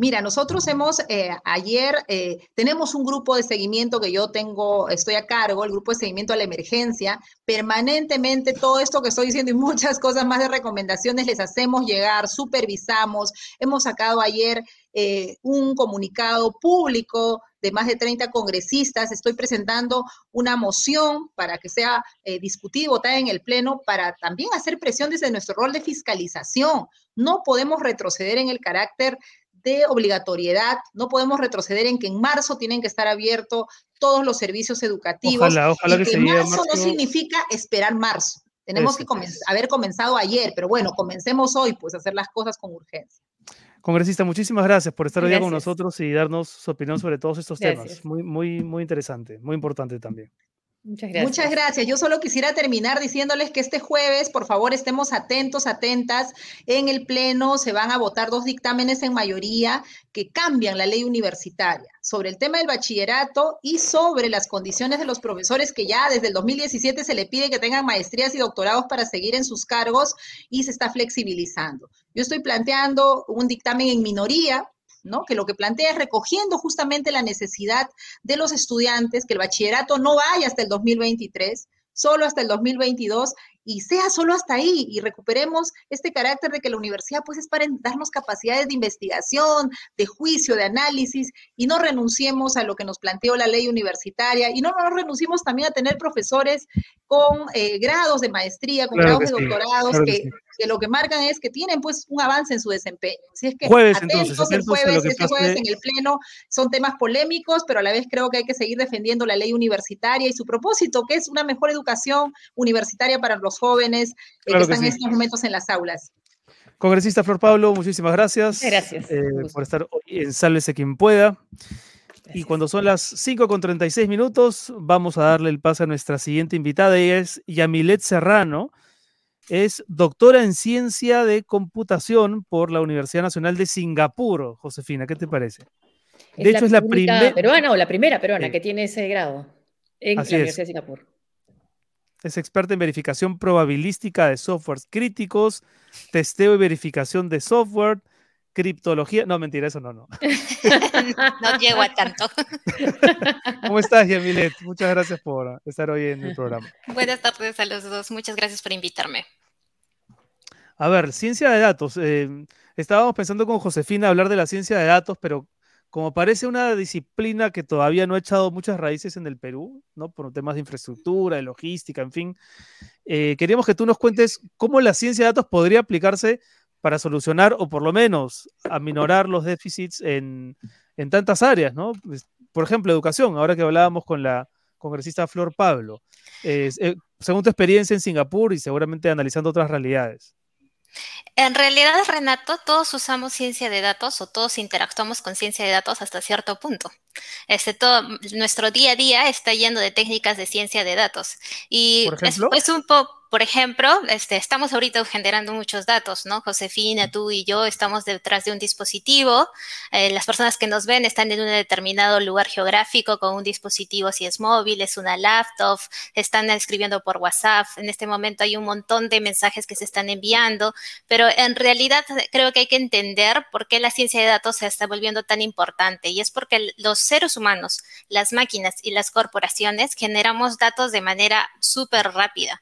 S3: Mira, nosotros hemos, eh, ayer eh, tenemos un grupo de seguimiento que yo tengo, estoy a cargo, el grupo de seguimiento a la emergencia. Permanentemente todo esto que estoy diciendo y muchas cosas más de recomendaciones les hacemos llegar, supervisamos. Hemos sacado ayer eh, un comunicado público de más de 30 congresistas. Estoy presentando una moción para que sea discutida y votada en el Pleno para también hacer presión desde nuestro rol de fiscalización. No podemos retroceder en el carácter de obligatoriedad. No podemos retroceder en que en marzo tienen que estar abiertos todos los servicios educativos.
S1: Ojalá, ojalá que,
S3: marzo, no significa esperar marzo. Tenemos que haber comenzado ayer, pero bueno, comencemos hoy, pues, a hacer las cosas con urgencia.
S1: Congresista, muchísimas gracias por estar hoy con nosotros y darnos su opinión sobre todos estos temas. Muy, muy, muy interesante, muy importante también.
S3: Muchas gracias. Yo solo quisiera terminar diciéndoles que este jueves, por favor, estemos atentos, atentas. En el Pleno se van a votar dos dictámenes en mayoría que cambian la ley universitaria sobre el tema del bachillerato y sobre las condiciones de los profesores que ya desde el 2017 se le pide que tengan maestrías y doctorados para seguir en sus cargos y se está flexibilizando. Yo estoy planteando un dictamen en minoría que lo que plantea es recogiendo justamente la necesidad de los estudiantes, que el bachillerato no vaya hasta el 2023, solo hasta el 2022 y sea solo hasta ahí y recuperemos este carácter de que la universidad pues es para darnos capacidades de investigación, de juicio, de análisis y no renunciemos a lo que nos planteó la ley universitaria y no, no renunciemos también a tener profesores con eh, grados de maestría, con grados de doctorados que, que, lo que marcan es que tienen pues un avance en su desempeño. Así es que
S1: jueves, entonces, el
S3: jueves, este jueves en el pleno son temas polémicos, pero a la vez creo que hay que seguir defendiendo la ley universitaria y su propósito, que es una mejor educación universitaria para los jóvenes eh, que están en estos momentos en las aulas.
S1: Congresista Flor Pablo, muchísimas gracias.
S2: Gracias.
S1: Eh, por estar hoy en Sálvese quien pueda. Y cuando son las 5 con 36 minutos, vamos a darle el paso a nuestra siguiente invitada. Ella es Yamilet Serrano. Es doctora en ciencia de computación por la Universidad Nacional de Singapur. Josefina, ¿qué te parece?
S2: de hecho, es la primera. peruana o la primera peruana que tiene ese grado en la Universidad de Singapur.
S1: Es experta en verificación probabilística de softwares críticos, testeo y verificación de software, criptología. No, mentira, eso no, no.
S4: no llego a tanto.
S1: ¿Cómo estás, Yamilet? Muchas gracias por estar hoy en el programa.
S4: Buenas tardes a los dos. Muchas gracias por invitarme.
S1: A ver, ciencia de datos. Eh, estábamos pensando con Josefina hablar de la ciencia de datos, pero como parece una disciplina que todavía no ha echado muchas raíces en el Perú, ¿no? Por temas de infraestructura, de logística, en fin, eh, queríamos que tú nos cuentes cómo la ciencia de datos podría aplicarse para solucionar o por lo menos aminorar los déficits en, tantas áreas, ¿no? Por ejemplo, educación, ahora que hablábamos con la congresista Flor Pablo. Eh, según tu experiencia en Singapur y seguramente analizando otras realidades.
S4: En realidad, Renato, todos usamos ciencia de datos o todos interactuamos con ciencia de datos hasta cierto punto. Este, todo, nuestro día a día está yendo de técnicas de ciencia de datos. Y es, un poco por ejemplo, este, estamos ahorita generando muchos datos, ¿no? Josefina, tú y yo estamos detrás de un dispositivo. Eh, las personas que nos ven están en un determinado lugar geográfico con un dispositivo, si es móvil, es una laptop, están escribiendo por WhatsApp. En este momento hay un montón de mensajes que se están enviando, pero en realidad creo que hay que entender por qué la ciencia de datos se está volviendo tan importante. Y es porque los seres humanos, las máquinas y las corporaciones generamos datos de manera súper rápida.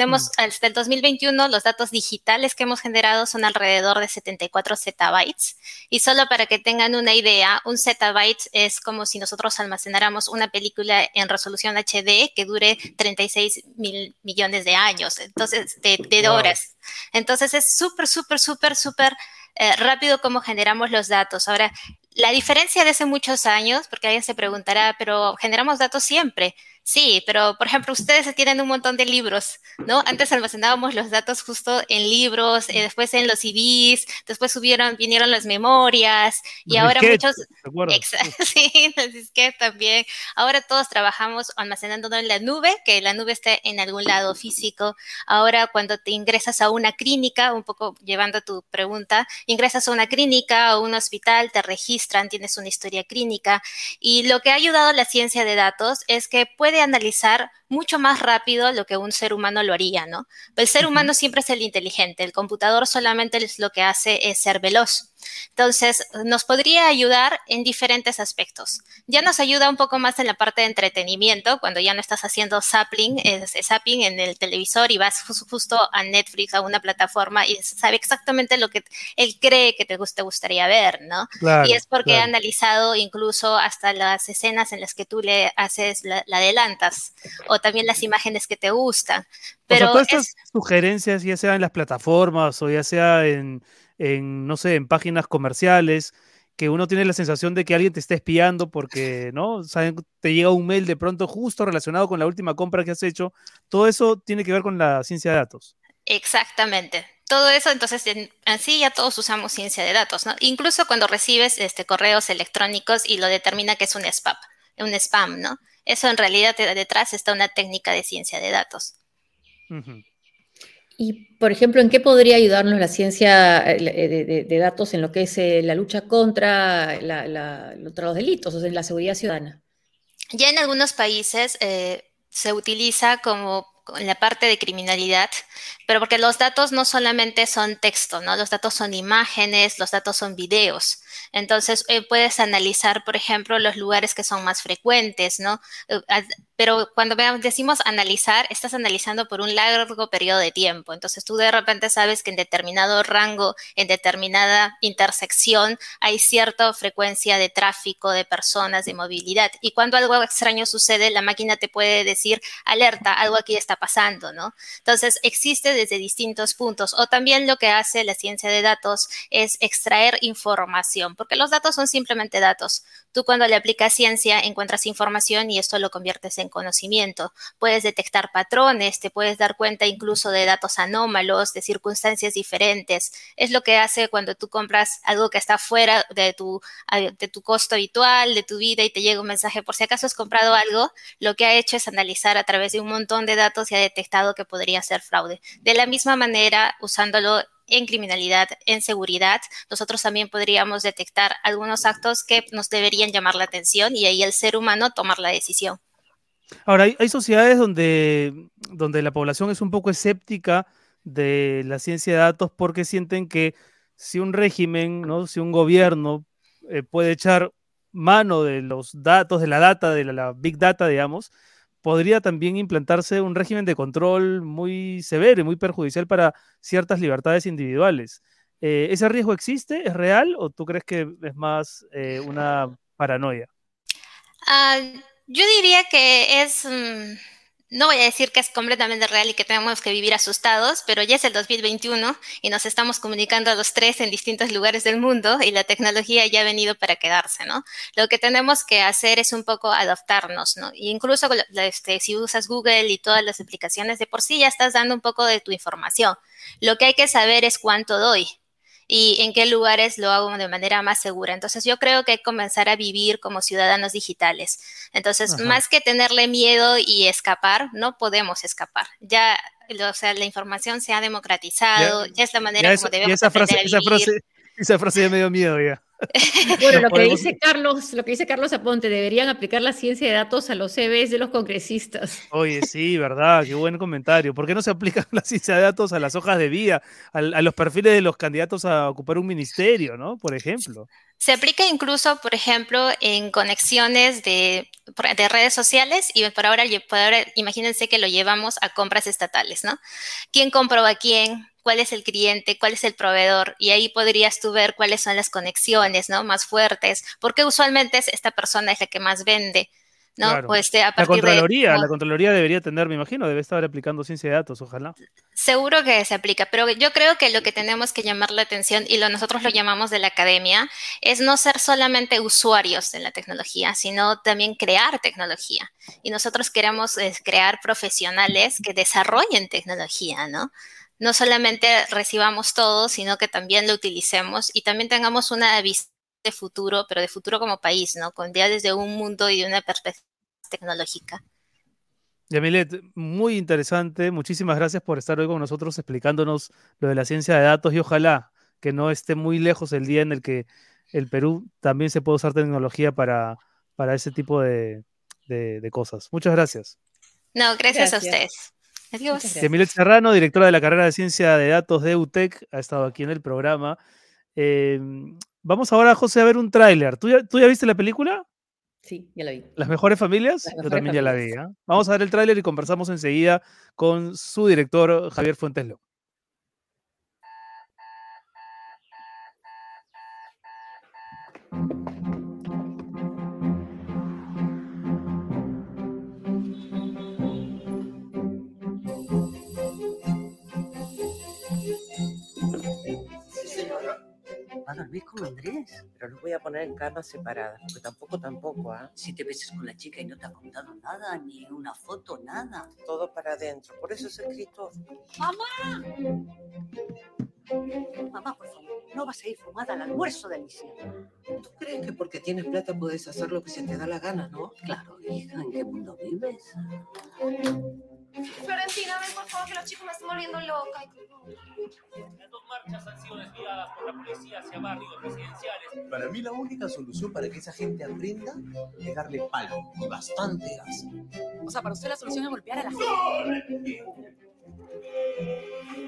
S4: Tenemos mm. hasta el 2021 los datos digitales que hemos generado son alrededor de 74 zettabytes. Y solo para que tengan una idea, un zettabyte es como si nosotros almacenáramos una película en resolución HD que dure 36 mil millones de años, entonces de, horas. Entonces es súper, súper, súper, súper eh, rápido cómo generamos los datos. Ahora, la diferencia de hace muchos años, porque alguien se preguntará, pero generamos datos siempre. Sí, pero por ejemplo, ustedes tienen un montón de libros, ¿no? Antes almacenábamos los datos justo en libros, eh, después en los CDs, después subieron, vinieron las memorias y ahora muchos... sí, los disquetes también. Ahora todos trabajamos almacenándolo en la nube, que la nube esté en algún lado físico. Ahora cuando te ingresas a una clínica, un poco llevando tu pregunta, ingresas a una clínica o un hospital, te registran, tienes una historia clínica y lo que ha ayudado a la ciencia de datos es que puede analizar mucho más rápido lo que un ser humano lo haría, ¿no? El ser humano siempre es el inteligente, el computador solamente es lo que hace es ser veloz. Entonces, nos podría ayudar en diferentes aspectos. Ya nos ayuda un poco más en la parte de entretenimiento, cuando ya no estás haciendo zapping, zapping en el televisor y vas justo a Netflix, a una plataforma y sabe exactamente lo que él cree que te, gustaría ver, ¿no? y es porque he analizado incluso hasta las escenas en las que tú le haces, la, adelantas, o también las imágenes que te gustan. Pero
S1: todas estas sugerencias, ya sea en las plataformas o ya sea en en, no sé, en páginas comerciales, que uno tiene la sensación de que alguien te está espiando porque, ¿no? Saben, te llega un mail de pronto justo relacionado con la última compra que has hecho. Todo eso tiene que ver con la ciencia de datos.
S4: Exactamente. Todo eso, entonces, en, sí ya todos usamos ciencia de datos, ¿no? Incluso cuando recibes este, correos electrónicos y lo determina que es un spam, un spam, ¿no? Eso en realidad detrás está una técnica de ciencia de datos.
S2: Y, por ejemplo, ¿en qué podría ayudarnos la ciencia eh, de, datos en lo que es eh, la lucha contra los delitos, o sea, la seguridad ciudadana?
S4: Ya en algunos países eh, se utiliza como en la parte de criminalidad, pero porque los datos no solamente son texto, ¿no? Los datos son imágenes, los datos son videos. Entonces, puedes analizar, por ejemplo, los lugares que son más frecuentes, ¿no? Pero cuando decimos analizar, estás analizando por un largo periodo de tiempo. Entonces tú de repente sabes que en determinado rango, en determinada intersección, hay cierta frecuencia de tráfico de personas, de movilidad. Y cuando algo extraño sucede, la máquina te puede decir, alerta, algo aquí está pasando, ¿no? Entonces existe desde distintos puntos. O también lo que hace la ciencia de datos es extraer información, porque los datos son simplemente datos. Tú cuando le aplicas ciencia encuentras información y esto lo conviertes en conocimiento. Puedes detectar patrones, te puedes dar cuenta incluso de datos anómalos, de circunstancias diferentes. Es lo que hace cuando tú compras algo que está fuera de tu, de tu costo habitual, de tu vida y te llega un mensaje por si acaso has comprado algo, lo que ha hecho es analizar a través de un montón de datos y ha detectado que podría ser fraude. De la misma manera, usándolo en criminalidad, en seguridad, nosotros también podríamos detectar algunos actos que nos deberían llamar la atención y ahí el ser humano tomar la decisión.
S1: Ahora, hay, sociedades donde, donde la población es un poco escéptica de la ciencia de datos porque sienten que si un régimen, ¿no? si un gobierno eh, puede echar mano de los datos, de la data, de la big data, digamos, podría también implantarse un régimen de control muy severo y muy perjudicial para ciertas libertades individuales. Eh, ¿Ese riesgo existe? ¿Es real? ¿O tú crees que es más eh, una paranoia?
S4: Ah, yo diría que es, mm, no voy a decir que es completamente real y que tenemos que vivir asustados, pero ya es el 2021 y nos estamos comunicando a los tres en distintos lugares del mundo y la tecnología ya ha venido para quedarse, ¿no? Lo que tenemos que hacer es un poco adaptarnos, ¿no? Y incluso este, si usas Google y todas las aplicaciones de por sí ya estás dando un poco de tu información. Lo que hay que saber es cuánto doy, y en qué lugares lo hago de manera más segura. Entonces yo creo que hay que comenzar a vivir como ciudadanos digitales. Entonces, más que tenerle miedo y escapar, no podemos escapar. Ya, o sea, la información se ha democratizado, ya, es la manera como debemos
S1: esa frase, esa frase, esa frase ya me dio miedo ya.
S2: Bueno, lo que dice Carlos, lo que dice Carlos Aponte, deberían aplicar la ciencia de datos a los CVs de los congresistas.
S1: Oye, sí, verdad, qué buen comentario. ¿Por qué no se aplica la ciencia de datos a las hojas de vida, a, los perfiles de los candidatos a ocupar un ministerio, ¿no? Por ejemplo.
S4: Se aplica incluso, por ejemplo, en conexiones de, de redes sociales y por ahora, por ahora, imagínense que lo llevamos a compras estatales, ¿no? ¿Quién compró a quién? Cuál es el cliente, cuál es el proveedor, y ahí podrías tú ver cuáles son las conexiones, ¿no? Más fuertes, porque usualmente esta persona es la que más vende, ¿no?
S1: Pues la Contraloría, la Contraloría debería tener, me imagino, debe estar aplicando ciencia de datos, ojalá.
S4: Seguro que se aplica, pero yo creo que lo que tenemos que llamar la atención, y lo, nosotros lo llamamos de la academia, es no ser solamente usuarios de la tecnología, sino también crear tecnología. Y nosotros queremos eh, crear profesionales que desarrollen tecnología, ¿no? No solamente recibamos todo, sino que también lo utilicemos y también tengamos una visión de futuro, pero de futuro como país, ¿no? Con ya desde un mundo y de una perspectiva tecnológica.
S1: Yamilet, muy interesante. Muchísimas gracias por estar hoy con nosotros explicándonos lo de la ciencia de datos y ojalá que no esté muy lejos el día en el que el Perú también se pueda usar tecnología para, para ese tipo de, cosas. Muchas gracias.
S4: No, gracias. a ustedes.
S1: Emilet Serrano, directora de la carrera de Ciencia de Datos de UTEC, ha estado aquí en el programa. Em, vamos ahora, José, a ver un tráiler. ¿Tú ya, viste la película?
S2: Sí, ya la vi.
S1: ¿Las mejores familias? Yo también ya la vi. ¿eh? Vamos a ver el tráiler y conversamos enseguida con su director, Javier Fuentes López.
S5: A dormir con Andrés, pero lo voy a poner en camas separadas, porque tampoco, tampoco, ¿ah?
S6: Si te beses con la chica y no te ha contado nada, ni una foto, nada.
S5: Todo para adentro, por eso es escrito...
S6: ¡Mamá! Mamá, por favor, no vas a ir fumada al almuerzo de Alicia.
S5: ¿Tú crees que porque tienes plata puedes hacer lo que se te da la gana, no?
S6: Claro, hija, ¿en qué mundo vives?
S7: Florentina, ven por favor que los chicos me están volviendo loca.
S8: Las dos marchas han sido desviadas por la policía hacia barrios residenciales.
S9: Para mí la única solución para que esa gente aprenda es darle palo y bastante gas.
S7: O sea, para usted la solución es golpear a la gente.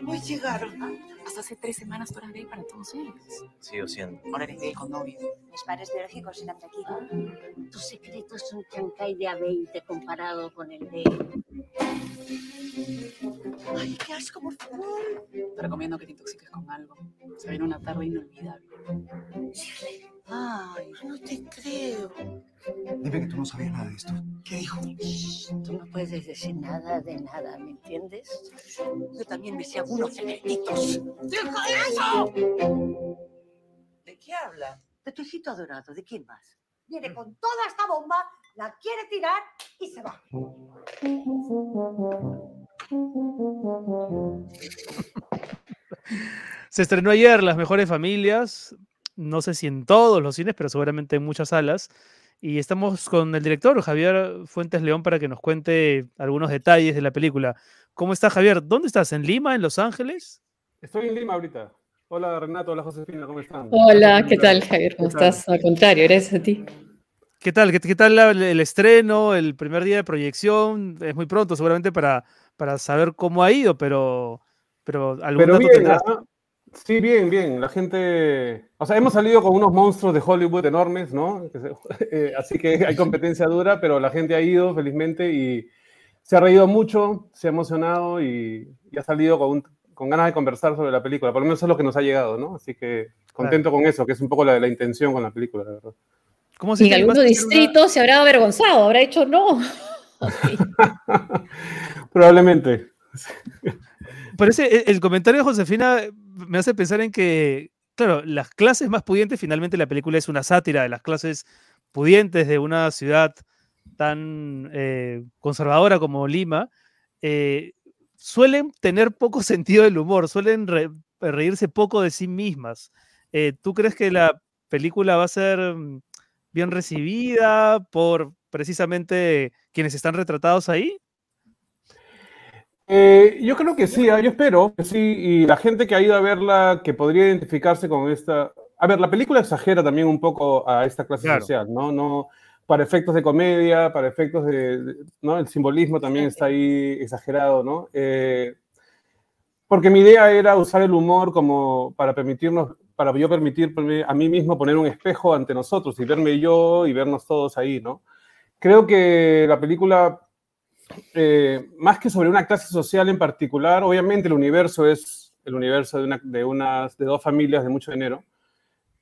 S5: Hoy llegaron.
S7: Hasta hace tres semanas tú eras gay para todos ellos.
S9: Sigo siendo.
S7: Ahora eres gay con novio.
S6: Mis padres biológicos eran de aquí. Tus secretos son chancay de A20 comparado con el de...
S5: Ay, qué asco, por favor.
S7: Te recomiendo que te intoxiques con algo. Se viene una tarde inolvidable.
S5: Ay, no te creo.
S9: Dime que tú no sabías nada de esto. ¿Qué dijo?
S6: Tú no puedes decir nada de nada, ¿me entiendes?
S5: Yo también me sé algunos secretitos.
S6: ¡Deja eso!
S5: ¿De qué habla?
S6: De tu hijito adorado, ¿de quién más? Viene con toda esta bomba, la quiere tirar y se va.
S1: Se estrenó ayer Las Mejores Familias, no sé si en todos los cines, pero seguramente en muchas salas. Y estamos con el director Javier Fuentes León para que nos cuente algunos detalles de la película. ¿Cómo está Javier? ¿Dónde estás? ¿En Lima? ¿En Los Ángeles?
S10: Estoy en Lima ahorita. Hola Renato, hola Josefina, ¿cómo están?
S2: Hola, ¿qué tal Javier? ¿Cómo estás? Al contrario, gracias a ti.
S1: ¿Qué tal? ¿Qué, tal el estreno, el primer día de proyección? Es muy pronto seguramente para, para saber cómo ha ido, pero, pero algún
S10: pero bien. Sí, bien, bien. La gente, o sea, hemos salido con unos monstruos de Hollywood enormes, ¿no? Eh, así que hay competencia dura, pero la gente ha ido felizmente y se ha reído mucho, se ha emocionado y, ha salido con, con, ganas de conversar sobre la película. Por lo menos eso es lo que nos ha llegado, ¿no? Así que contento con eso, que es un poco la, la intención con la película, la verdad.
S2: ¿Cómo se en algunos distritos se habrá avergonzado, habrá dicho no.
S10: Probablemente.
S1: Pero ese, e, el comentario de Josefina me hace pensar en que, claro, las clases más pudientes, finalmente la película es una sátira de las clases pudientes de una ciudad tan eh, conservadora como Lima, eh, suelen tener poco sentido del humor, suelen re- reírse poco de sí mismas. Eh, ¿Tú crees que la película va a ser mm, bien recibida por precisamente quienes están retratados ahí?
S10: Eh, yo creo que sí, ah, yo espero que sí, y la gente que ha ido a verla, que podría identificarse con esta... A ver, la película exagera también un poco a esta clase
S1: Claro.
S10: social, ¿no? no para efectos de comedia, para efectos de, ¿no? El simbolismo también está ahí exagerado, ¿no? Eh, porque mi idea era usar el humor como para permitirnos, para yo permitirme a mí mismo poner un espejo ante nosotros y verme yo y vernos todos ahí, ¿no? Creo que la película eh, más que sobre una clase social en particular, obviamente el universo es el universo de, una, de, unas, de dos familias de mucho dinero,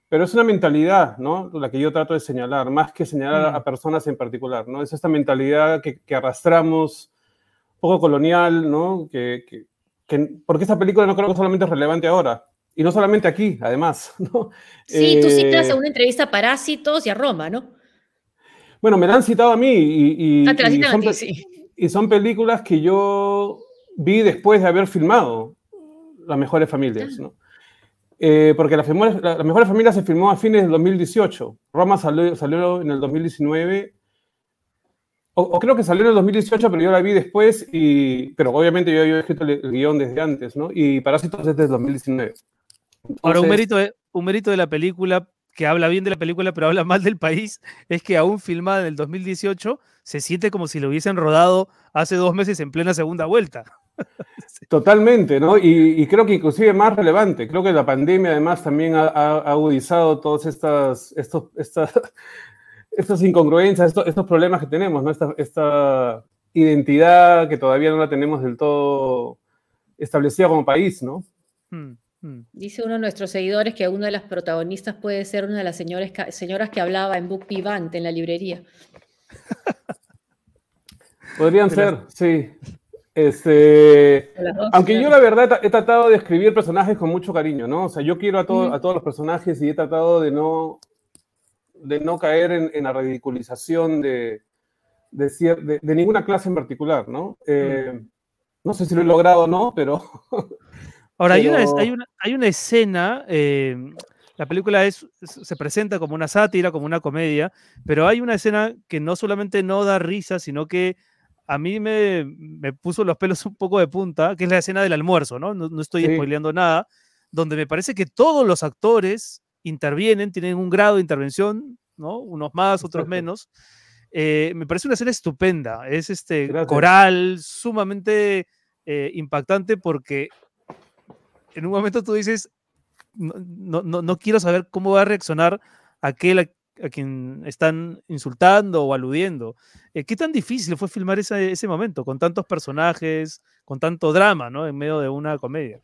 S10: pero es una mentalidad, ¿no? La que yo trato de señalar, más que señalar
S1: Mm.
S10: a personas en particular, ¿no? Es esta mentalidad que, que arrastramos, un poco colonial, ¿no? Que, que- que- porque esta película no creo que solamente es relevante ahora, y no solamente aquí, además, ¿no?
S2: Sí, tú citas
S10: Eh,
S2: a una entrevista a Parásitos y a Roma, ¿no?
S10: Bueno, me la han citado a mí y, y-
S2: Ah, te la
S10: y
S2: citan a
S10: son
S2: ti,
S10: pe-
S2: sí.
S10: Y son películas que yo vi después de haber filmado Las Mejores Familias, ¿no? Eh, porque las, Mejores- la- Las Mejores Familias se filmó a fines del 2018. Roma salió, salió en el 2019. O, o creo que salió en el 2018, pero yo la vi después, y, pero obviamente yo había escrito el, el guion desde antes, ¿no? Y Parásitos es desde el 2019.
S1: Ahora, un
S10: Entonces-
S1: mérito, de, un mérito de la película, que habla bien de la película, pero habla mal del país, es que aún filmada en el 2018, se siente como si lo hubiesen rodado hace dos meses en plena segunda vuelta.
S10: Totalmente, ¿no? Y, y creo que inclusive más relevante, creo que la pandemia además también ha, ha- ha agudizado todas estas, estos, estas, estas incongruencias, estos, estos problemas que tenemos, ¿no? Esta, esta identidad que todavía no la tenemos del todo establecida como país, ¿no?
S1: Mm, mm.
S2: Dice uno de nuestros seguidores que una de las protagonistas puede ser una de las señores señoras que hablaba en Book Vivant en la librería.
S10: Podrían
S1: De
S10: ser, sí. Este,
S2: dos,
S10: aunque yo la verdad he tratado de escribir personajes con mucho cariño, ¿no? O sea, yo quiero a, todo- a todos los personajes y he tratado de no, de no caer en, en la ridiculización de, de, cier- de- de ninguna clase en particular, ¿no? Eh, No sé si lo he logrado o no, pero...
S1: Ahora, hay, una, hay, una, hay una escena, eh, la película es, es- se presenta como una sátira, como una comedia, pero hay una escena que no solamente no da risa, sino que a mí me, me puso los pelos un poco de punta, que es la escena del almuerzo, ¿no? No, no estoy
S10: Sí.
S1: spoileando nada, donde me parece que todos los actores intervienen, tienen un grado de intervención, ¿no? Unos más, otros
S10: Exacto.
S1: menos. Eh, me parece una escena estupenda, es este
S10: Gracias.
S1: coral sumamente eh, impactante porque en un momento tú dices, no, no, no- quiero saber cómo va a reaccionar aquel a, a quien están insultando o aludiendo. Eh, ¿Qué tan difícil fue filmar ese, ese momento con tantos personajes, con tanto drama, ¿no? En medio de una comedia.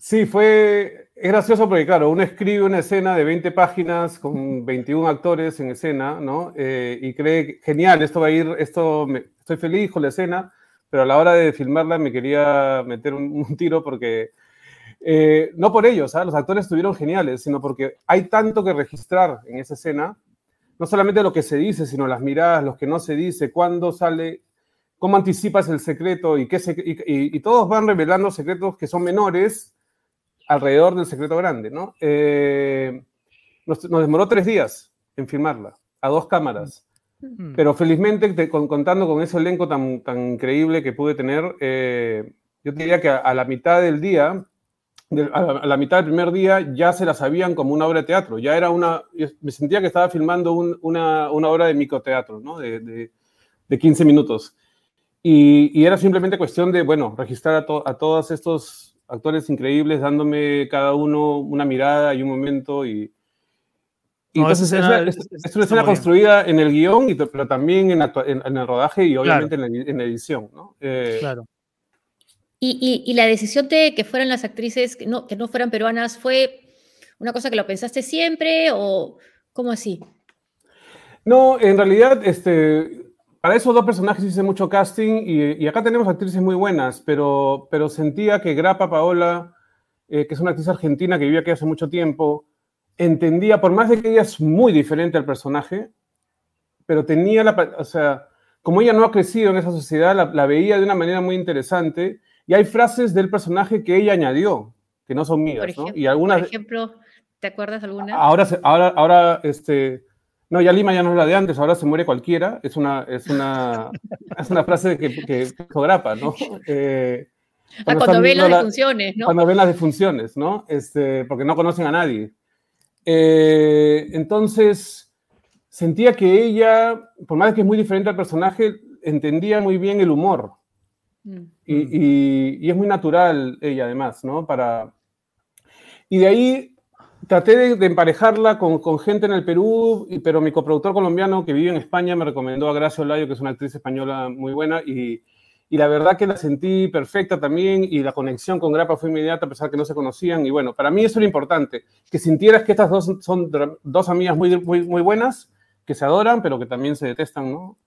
S10: Sí, fue es gracioso porque, claro, uno escribe una escena de 20 páginas con 21 actores en escena, ¿no? Eh, y cree, genial, esto va a ir, esto, me- estoy feliz con la escena, pero a la hora de filmarla me quería meter un, tiro porque, eh, no por ellos, ¿ah? los actores estuvieron geniales, sino porque hay tanto que registrar en esa escena, no solamente lo que se dice, sino las miradas, lo que no se dice, cuándo sale, cómo anticipas el secreto y, qué sec- y, todos van revelando secretos que son menores alrededor del secreto grande, ¿no? Eh, nos demoró tres días en filmarla, a dos cámaras.
S1: Mm.
S10: Pero felizmente, te- con- contando con ese elenco tan, tan increíble que pude tener, eh, yo te diría que a, a la mitad del día, del- a, la, a la mitad del primer día, ya se la sabían como una obra de teatro. Ya era una. me sentía que estaba filmando un- una, una obra de microteatro, ¿no? De, de, de 15 minutos. Y, y era simplemente cuestión de, bueno, registrar a, to- a todos estos actores increíbles, dándome cada uno una mirada y un momento. Y, y
S1: No,
S10: entonces
S1: escena
S10: es,
S1: es-
S10: es-
S1: es-
S10: es una
S1: está
S10: escena
S1: bien.
S10: construida en el guion, y, pero también en, actua- en- en el rodaje y obviamente en, la, edi- en la edición. ¿no? Eh,
S1: Claro.
S2: Y, y- y la decisión de que fueran las actrices, que no, que no fueran peruanas, ¿fue una cosa que lo pensaste siempre o cómo así?
S10: No, en realidad, este, para esos dos personajes hice mucho casting y, y acá tenemos actrices muy buenas, pero, pero sentía que Grapa Paola, eh, que es una actriz argentina que vive aquí hace mucho tiempo, entendía, por más de que ella es muy diferente al personaje, pero tenía la, o sea, como ella no ha crecido en esa sociedad, la, la veía de una manera muy interesante y hay frases del personaje que ella añadió, que no son mías,
S2: Por,
S10: ¿no?
S2: ejem-
S10: Y algunas,
S2: por ejemplo, ¿te acuerdas alguna?
S10: Ahora, ahora, ahora, este, no, ya Lima ya no es la de antes, ahora se muere cualquiera. Es una, es una, es una frase que, que, grapa, ¿no? Eh,
S2: Ah, cuando
S10: están
S2: ve
S10: viendo
S2: las
S10: la-
S2: defunciones, ¿no?
S10: Cuando ven las defunciones, ¿no? Este, porque no conocen a nadie. Eh, entonces, sentía que ella, por más que es muy diferente al personaje, entendía muy bien el humor.
S2: Mm.
S10: Y, y- y es muy natural ella, además, ¿no? Para... Y de ahí traté de, de emparejarla con, con gente en el Perú, pero mi coproductor colombiano que vive en España me recomendó a Gracia Olayo, que es una actriz española muy buena, y, y la verdad que la sentí perfecta también, y la conexión con Grapa fue inmediata, a pesar que no se conocían, y bueno, para mí eso era importante, que sintieras que estas dos son dos amigas muy, muy, muy buenas, que se adoran, pero que también se detestan, ¿no?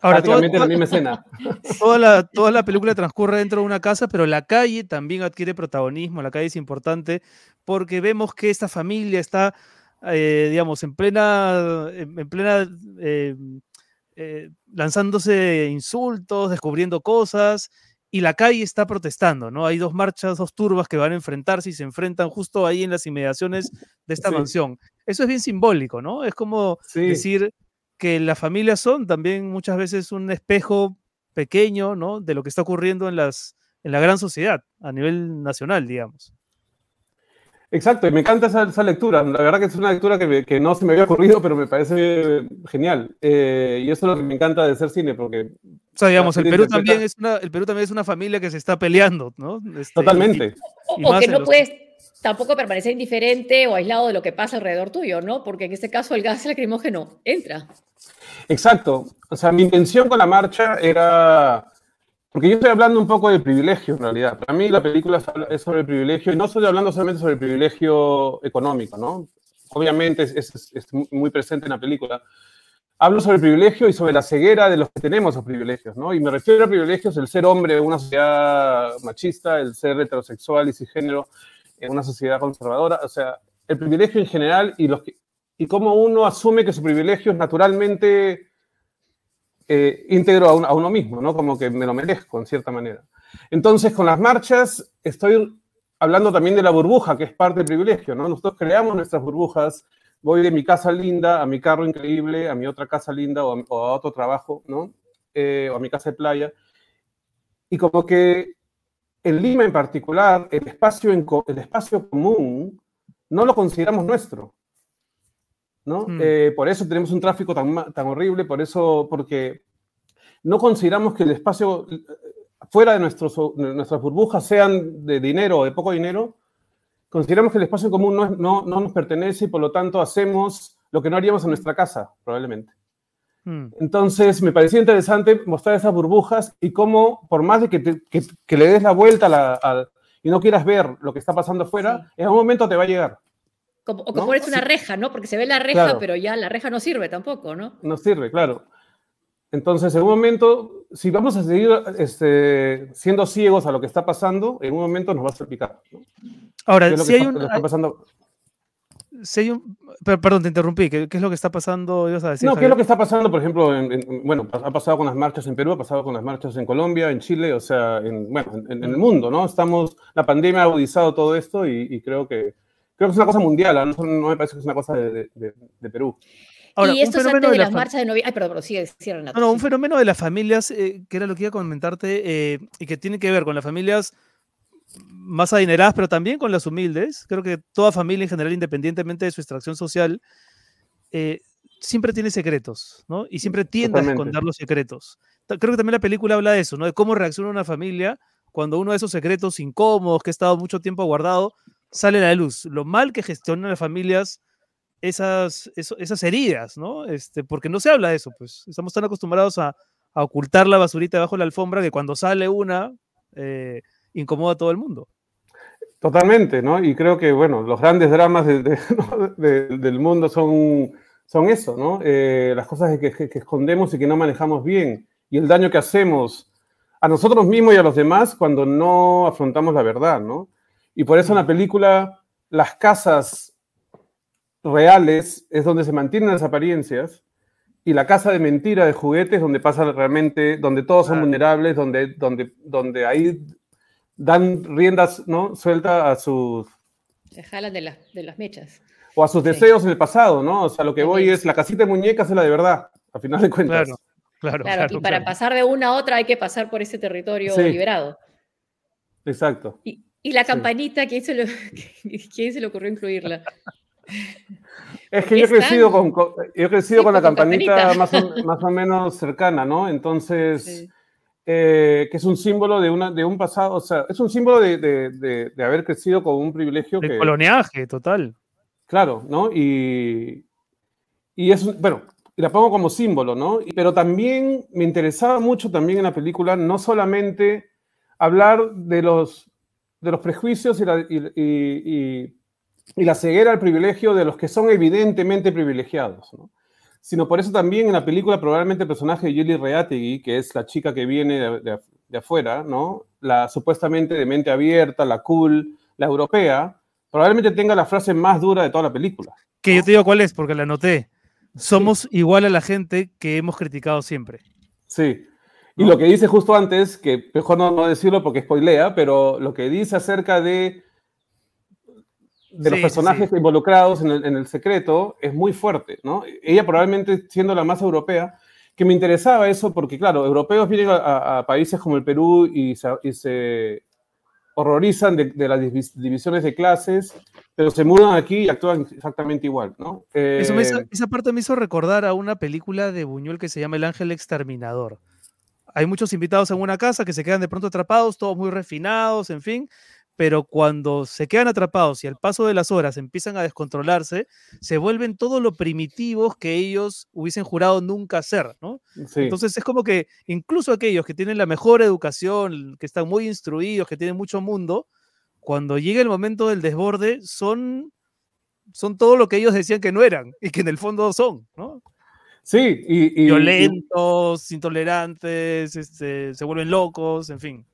S1: Ahora, toda,
S10: Prácticamente en la misma escena.
S1: toda la, toda la película transcurre dentro de una casa, pero la calle también adquiere protagonismo, la calle es importante porque vemos que esta familia está, eh, digamos, en plena, en, en plena, eh, eh, lanzándose insultos, descubriendo cosas, y la calle está protestando, ¿no? Hay dos marchas, dos turbas que van a enfrentarse y se enfrentan justo ahí en las inmediaciones de esta
S10: Sí.
S1: mansión. Eso es bien simbólico, ¿no? Es como
S10: Sí.
S1: decir que las familias son también muchas veces un espejo pequeño, ¿no? De lo que está ocurriendo en, las, en la gran sociedad, a nivel nacional, digamos.
S10: Exacto, y me encanta esa, esa lectura. La verdad que es una lectura que, me- que no se me había ocurrido, pero me parece genial. Eh, y eso es lo que me encanta de hacer cine, porque
S1: O sea, digamos, el Perú,
S10: interpreta-
S1: también es una, el Perú también es una familia que se está peleando, ¿no? Este,
S10: Totalmente.
S1: y
S2: O que no
S1: los-
S2: puedes tampoco permanecer indiferente o aislado de lo que pasa alrededor tuyo, ¿no? Porque en este caso el gas lacrimógeno entra.
S10: Exacto. O sea, mi intención con la marcha era. Porque yo estoy hablando un poco del privilegio, en realidad. Para mí la película es sobre el privilegio, y no estoy hablando solamente sobre el privilegio económico, ¿no? Obviamente es, es- es muy presente en la película. Hablo sobre el privilegio y sobre la ceguera de los que tenemos esos privilegios, ¿no? Y me refiero a privilegios el ser hombre en una sociedad machista, el ser heterosexual y cisgénero en una sociedad conservadora, o sea, el privilegio en general y, los que- y cómo uno asume que su privilegio es naturalmente eh, íntegro a, un- a uno mismo, ¿no? Como que me lo merezco, en cierta manera. Entonces, con las marchas, estoy hablando también de la burbuja, que es parte del privilegio, ¿no? Nosotros creamos nuestras burbujas, voy de mi casa linda a mi carro increíble, a mi otra casa linda o a, otro trabajo, ¿no? Eh, o a mi casa de playa. Y como que en Lima en particular, el espacio, el espacio común no lo consideramos nuestro. ¿No?
S1: Mm.
S10: Eh, por eso tenemos un tráfico tan, horrible, por eso, porque no consideramos que el espacio eh, fuera de, nuestros, de nuestras burbujas sean de dinero o de poco dinero, consideramos que el espacio común no, es- no, no nos pertenece y por lo tanto hacemos lo que no haríamos en nuestra casa, probablemente.
S1: Mm.
S10: Entonces, me parecía interesante mostrar esas burbujas y cómo, por más de que, te- que- que le des la vuelta a la- al- y no quieras ver lo que está pasando afuera, en algún momento te va a llegar.
S2: Como, o que
S10: ¿No?
S2: pones una reja, ¿no? Porque se ve la reja,
S10: Claro.
S2: pero ya la reja no sirve tampoco, ¿no?
S10: No sirve, claro. Entonces, en un momento, si vamos a seguir este, siendo ciegos a lo que está pasando, en un momento nos va a salpicar. ¿no?
S1: Ahora,
S10: ¿Qué es lo
S1: si
S10: que
S1: hay
S10: está-
S1: un,
S10: está pasando?
S1: si hay un- per- perdón, te interrumpí, ¿qué, qué es lo que está pasando? Ibas a decir,
S10: No, ¿qué es lo que está pasando, por ejemplo, en, en- bueno, ha pasado con las marchas en Perú, ha pasado con las marchas en Colombia, en Chile, o sea, en, bueno, en, en el mundo, ¿no? Estamos, la pandemia ha agudizado todo esto y, y creo que creo que es una cosa mundial, ¿ah? no, no me parece que es una cosa de, de- de- de Perú.
S1: Ahora,
S2: y
S1: un
S2: esto es
S1: fenómeno
S2: antes de
S1: de la
S2: las
S1: fa-
S2: marchas de noviembre. Ay, perdón, pero sigue, sigue, Renato.
S1: No, no, un
S2: sí.
S1: fenómeno de las familias, eh, que era lo que iba a comentarte, eh, y que tiene que ver con las familias más adineradas, pero también con las humildes. Creo que toda familia en general, independientemente de su extracción social, eh, siempre tiene secretos, ¿no? Y siempre tiende a esconder los secretos. Creo que también la película habla de eso, ¿no? De cómo reacciona una familia cuando uno de esos secretos incómodos que ha estado mucho tiempo guardado sale la luz. Lo mal que gestionan las familias esas, esas heridas, ¿no? Este, porque no se habla de eso, pues estamos tan acostumbrados a, ocultar la basurita debajo de la alfombra que cuando sale una, eh, incomoda a todo el mundo.
S10: Totalmente, ¿no? Y creo que, bueno, los grandes dramas del mundo son son eso, ¿no? Eh, las cosas que- que escondemos y que no manejamos bien y el daño que hacemos a nosotros mismos y a los demás cuando no afrontamos la verdad, ¿no? Y por eso en la película las casas reales es donde se mantienen las apariencias y la casa de mentira de juguetes donde pasa realmente, donde todos son vulnerables, donde, donde, donde ahí dan riendas, ¿no? Suelta a sus,
S2: Se jalan de, las de las mechas.
S10: o a sus
S2: Sí.
S10: deseos en el pasado, ¿no? O sea, lo que voy es, la casita de muñecas es la de verdad, a final de cuentas.
S1: Claro, claro,
S2: Claro,
S1: claro.
S2: y para
S1: claro.
S2: pasar de una a otra hay que pasar por ese territorio
S10: Sí.
S2: liberado.
S10: Exacto.
S2: Y, y la
S10: Sí.
S2: campanita, ¿quién se, le, ¿quién se le ocurrió incluirla?
S10: Es
S2: ¿Por
S10: que yo he crecido
S2: están?
S10: con, yo he crecido
S2: Sí,
S10: con la
S2: con
S10: campanita
S2: campanita.
S10: más o, más o menos cercana, ¿no? Entonces,
S2: Sí.
S10: eh, que es un símbolo de, una, de un pasado, o sea, es un símbolo de, de- de- de haber crecido con un privilegio
S1: De
S10: que,
S1: coloniaje, total.
S10: claro, ¿no? Y, y es, bueno, y la pongo como símbolo, ¿no? Pero también me interesaba mucho también en la película no solamente hablar de los, de los prejuicios y la, y, y- y- y la ceguera al privilegio de los que son evidentemente privilegiados, ¿no? Sino por eso también en la película probablemente el personaje de Julie Reategui, que es la chica que viene de, de- de afuera, ¿no? La supuestamente de mente abierta, la cool, la europea, probablemente tenga la frase más dura de toda la película.
S1: Que yo te digo cuál es, porque la anoté. Somos igual a la gente que hemos criticado siempre.
S10: Sí. Y lo que dice justo antes, que mejor no, no decirlo porque spoilea, pero lo que dice acerca de, de los
S1: Sí, sí,
S10: personajes involucrados en el, en el secreto es muy fuerte, ¿no? Ella probablemente siendo la más europea, que me interesaba eso porque, claro, europeos vienen a, a- países como el Perú y se, y se horrorizan de, de las divis- divisiones de clases, pero se mudan aquí y actúan exactamente igual, ¿no?
S1: Eso me hizo-
S10: Eh,
S1: esa parte me hizo recordar a una película de Buñuel que se llama El Ángel Exterminador. Hay muchos invitados en una casa que se quedan de pronto atrapados, todos muy refinados, en fin, pero cuando se quedan atrapados y al paso de las horas empiezan a descontrolarse, se vuelven todo lo primitivos que ellos hubiesen jurado nunca ser, ¿no?
S10: sí.
S1: Entonces es como que incluso aquellos que tienen la mejor educación, que están muy instruidos, que tienen mucho mundo, cuando llega el momento del desborde, son, son todo lo que ellos decían que no eran y que en el fondo son, ¿no?
S10: Sí, y, y- y-
S1: Violentos, intolerantes, este, se vuelven locos, en fin.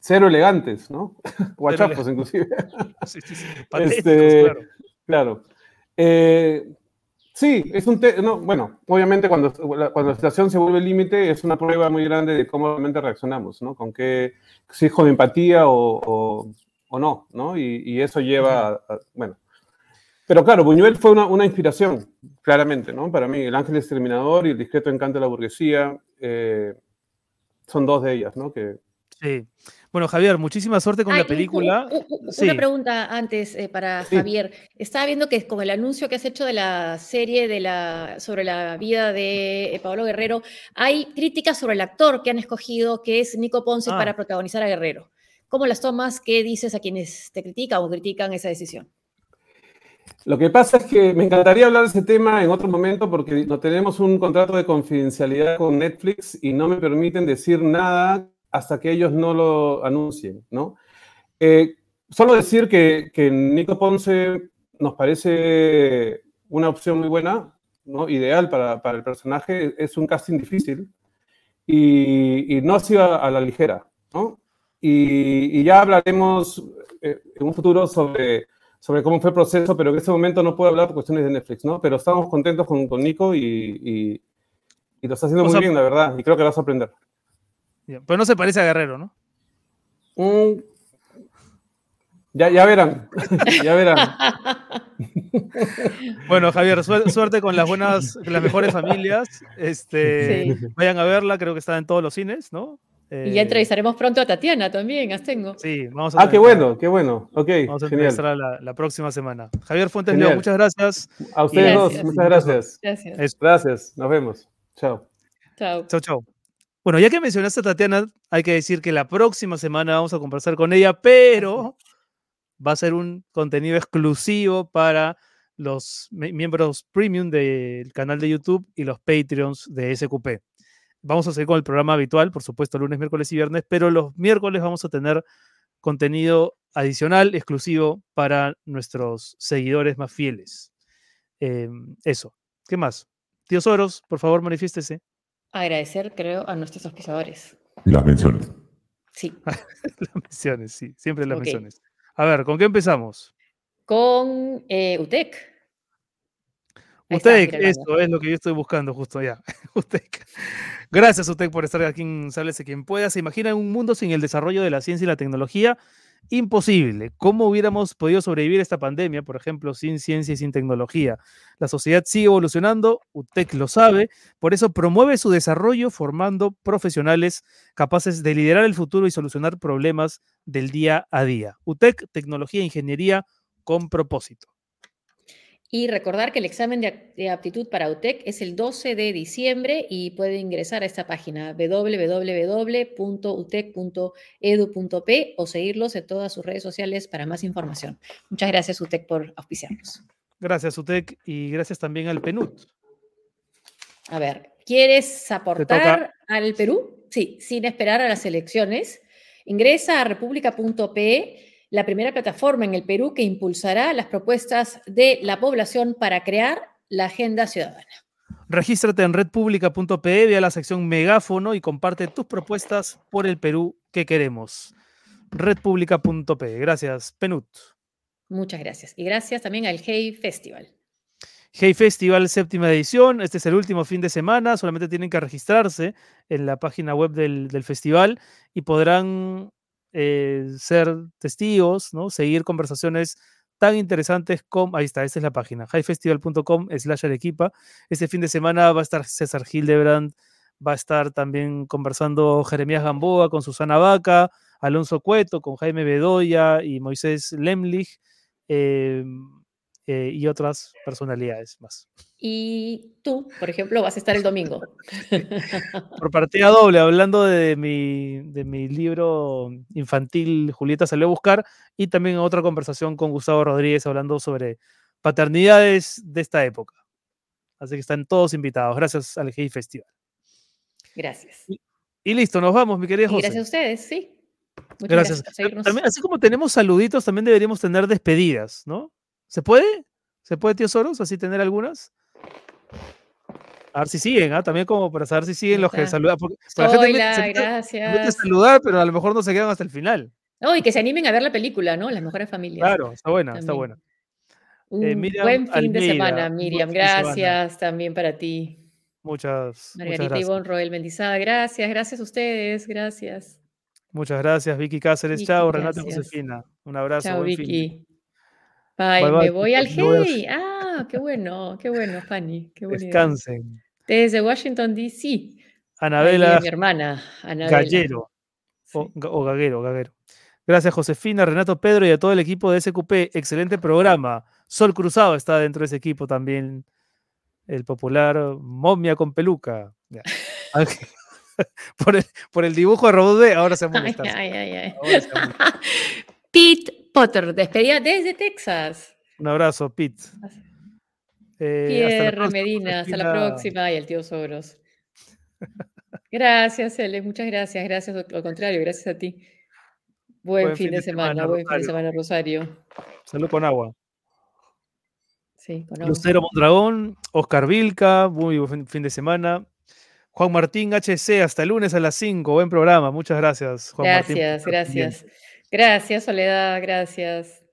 S10: cero elegantes, ¿no? Guachafos,
S1: ele-
S10: inclusive.
S1: Sí, sí, sí,
S10: Este,
S1: claro.
S10: Claro. Eh, sí, es un te- no, bueno, obviamente cuando, la- cuando la situación se vuelve límite es una prueba muy grande de cómo realmente reaccionamos, ¿no? Con qué, si es con empatía o, o- o no, ¿no? Y, y eso lleva, a, a- bueno. Pero claro, Buñuel fue una, una inspiración, claramente, ¿no? Para mí, El Ángel Exterminador y El Discreto Encanto de la Burguesía eh, son dos de ellas, ¿no? Que,
S1: Sí. Bueno, Javier, muchísima suerte con
S2: Ay,
S1: la película. Sí.
S2: Una pregunta antes eh, para
S10: Sí.
S2: Javier. Estaba viendo que con el anuncio que has hecho de la serie de la, sobre la vida de eh, Pablo Guerrero, hay críticas sobre el actor que han escogido, que es Nico Ponce,
S1: Ah.
S2: para protagonizar a Guerrero. ¿Cómo las tomas? ¿Qué dices a quienes te critican o critican esa decisión?
S10: Lo que pasa es que me encantaría hablar de ese tema en otro momento porque no tenemos un contrato de confidencialidad con Netflix y no me permiten decir nada hasta que ellos no lo anuncien, ¿no? Eh, solo decir que, que Nico Ponce nos parece una opción muy buena, ¿no? Ideal para, para el personaje. Es un casting difícil y, y no ha sido a, a la ligera, ¿no? Y, y ya hablaremos eh, en un futuro sobre sobre cómo fue el proceso, pero en este momento no puedo hablar por cuestiones de Netflix, ¿no? Pero estamos contentos con, con Nico y, y- y lo está haciendo
S1: O
S10: muy
S1: sea-
S10: bien, la verdad, y creo que vas a aprender.
S1: Pero no se parece a Guerrero, ¿no?
S10: Mm. Ya, ya verán, ya verán.
S1: Bueno, Javier, suer- suerte con las buenas, con las mejores familias. Este,
S2: Sí.
S1: Vayan a verla, creo que está en todos los cines, ¿no?
S2: Y ya
S1: Eh,
S2: entrevistaremos pronto a Tatiana también, Astengo.
S1: Sí, vamos a
S10: Ah, qué bueno, qué bueno. Ok,
S1: Vamos a
S10: genial.
S1: entrevistar la, la próxima semana. Javier Fuentes. León, muchas gracias.
S10: A ustedes
S2: Gracias.
S10: dos, muchas gracias.
S2: Gracias.
S10: Gracias, nos vemos. Chao.
S2: Chao.
S1: Chau, chau. Bueno, ya que mencionaste a Tatiana, hay que decir que la próxima semana vamos a conversar con ella, pero va a ser un contenido exclusivo para los mi- miembros premium del canal de YouTube y los Patreons de SQP. Vamos a seguir con el programa habitual, por supuesto, lunes, miércoles y viernes, pero los miércoles vamos a tener contenido adicional, exclusivo para nuestros seguidores más fieles. Em, eso. ¿Qué más? Tío Soros, por favor, manifiéstese.
S2: Agradecer, creo, a nuestros auspiciadores.
S11: Las menciones.
S2: Sí.
S1: las menciones, sí, siempre las
S2: Ok.
S1: menciones. A ver, ¿con qué empezamos?
S2: Con eh, UTEC.
S1: UTEC, eso es lo que yo estoy buscando justo ya. UTEC. Gracias, UTEC, por estar aquí en Sálvese quien pueda. ¿Se imagina un mundo sin el desarrollo de la ciencia y la tecnología? Imposible. ¿Cómo hubiéramos podido sobrevivir a esta pandemia, por ejemplo, sin ciencia y sin tecnología? La sociedad sigue evolucionando, UTEC lo sabe, por eso promueve su desarrollo formando profesionales capaces de liderar el futuro y solucionar problemas del día a día. UTEC, tecnología e ingeniería con propósito.
S2: Y recordar que el examen de, ap- de aptitud para UTEC es el 12 de diciembre y puede ingresar a esta página www.utec.edu.p o seguirlos en todas sus redes sociales para más información. Muchas gracias UTEC por auspiciarnos.
S1: Gracias, UTEC, y gracias también al PNUD.
S2: A ver, ¿quieres aportar al Perú? Sí, sin esperar a las elecciones. Ingresa a república.pe, la primera plataforma en el Perú que impulsará las propuestas de la población para crear la agenda ciudadana.
S1: Regístrate en redpublica.pe, ve a la sección megáfono y comparte tus propuestas por el Perú que queremos. redpublica.pe. Gracias, Penut.
S2: Muchas gracias. Y gracias también al Hey Festival.
S1: Hey Festival, séptima edición. Este es el último fin de semana. Solamente tienen que registrarse en la página web del, del festival y podrán eh, ser testigos, ¿no? seguir conversaciones tan interesantes como. Ahí está, esta es la página. highfestival.com slash Arequipa. Este fin de semana va a estar César Hildebrand, va a estar también conversando Jeremías Gamboa con Susana Vaca, Alonso Cueto con Jaime Bedoya y Moisés Lemlich. eh, eh, y otras personalidades más.
S2: Y tú, por ejemplo, vas a estar el domingo.
S1: Por partida doble, hablando de mi, de mi libro infantil Julieta salió a buscar, y también otra conversación con Gustavo Rodríguez hablando sobre paternidades de esta época. Así que están todos invitados. Gracias al GI Festival.
S2: Gracias.
S1: Y listo, nos vamos, mi querida
S2: Y
S1: José.
S2: gracias a ustedes, sí. Muchas
S1: Gracias.
S2: por seguirnos.
S1: También, así como tenemos saluditos, también deberíamos tener despedidas, ¿no? ¿Se puede? ¿Se puede, tío Soros, así tener algunas? A ver si siguen, ¿ah? También como para saber si siguen los que saludan. Porque, porque la gente
S2: Hola,
S1: se mete- a
S2: gracias.
S1: saludar, pero a lo mejor no se quedan hasta el final.
S2: No, y que se animen a ver la película, ¿no? Las mejores familias.
S1: Claro, está buena, está buena.
S2: Un
S1: Eh, Miriam
S2: buen fin de semana, Miriam.
S1: semana.
S2: Gracias también para ti.
S1: Muchas, muchas
S2: Margarita
S1: gracias.
S2: Ivonne Roel Mendizábal, gracias, gracias a ustedes, gracias.
S1: Muchas gracias, Vicky Cáceres.
S2: Vicky,
S1: Chao, Renata
S2: gracias.
S1: Josefina. Un abrazo.
S2: Chao,
S1: buen.
S2: Vicky. Bye,
S1: bye,
S2: me voy al
S1: me voy al
S2: Hey. Ah, qué bueno, qué bueno, Fanny. Qué buena idea.
S1: Descansen.
S2: Desde Washington, D.C.
S1: Anabela
S2: mi hermana, Anabela.
S1: Gallero. O, o Gaguero, Gaguero. Gracias, Josefina, Renato Pedro y a todo el equipo de SQP. Excelente programa. Sol Cruzado está dentro de ese equipo también. El popular momia con peluca. Ya. Por, el, por el dibujo de Robot B, ahora se
S2: Ay,
S1: molesta.
S2: ay, ay, ay.
S1: Ahora se molesta.
S2: Pete Potter, despedida desde Texas.
S1: Un abrazo, Pete. Eh,
S2: Pierre Medina, hasta la próxima. Y el tío Soros. Gracias, Ele, muchas gracias. Gracias, al contrario, gracias a ti. Buen, fin, de semana, buen fin de semana, Rosario.
S1: Salud con agua.
S2: Sí, con agua.
S1: Lucero Mondragón, Oscar Vilca, muy buen fin de semana. Juan Martín HC, hasta el lunes a las 5. Buen programa. Muchas gracias, Juan
S2: Gracias, gracias. Gracias, Soledad, gracias.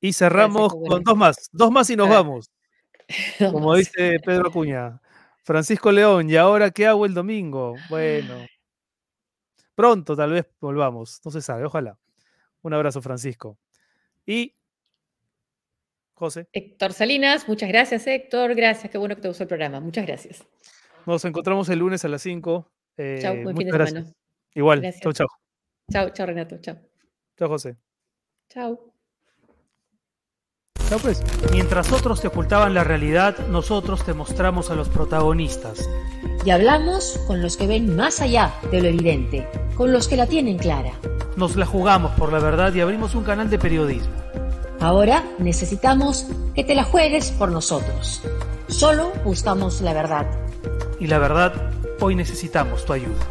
S1: Y cerramos con dos más. Dos más y nos
S2: Ah,
S1: vamos. Como dice Pedro Acuña. Francisco León, ¿y ahora qué hago el domingo? Bueno. Pronto tal vez volvamos. No se sabe, ojalá. Un abrazo, Francisco. Y José,
S2: Héctor Salinas, muchas gracias, Héctor. Gracias, qué bueno que te gustó el programa. Muchas gracias.
S1: nos encontramos el lunes a las 5.
S2: Chao,
S1: Eh,
S2: buen fin de semana.
S1: Igual. Chau, chau.
S2: Chao, chao, Renato. Chao.
S1: Chao, José.
S2: Chao.
S1: Chao, pues.
S12: Mientras otros te ocultaban la realidad, nosotros te mostramos a los protagonistas.
S13: Y hablamos con los que ven más allá de lo evidente, con los que la tienen clara.
S12: Nos la jugamos por la verdad y abrimos un canal de periodismo.
S13: Ahora necesitamos que te la juegues por nosotros. Solo buscamos la verdad.
S12: Y la verdad, hoy necesitamos tu ayuda.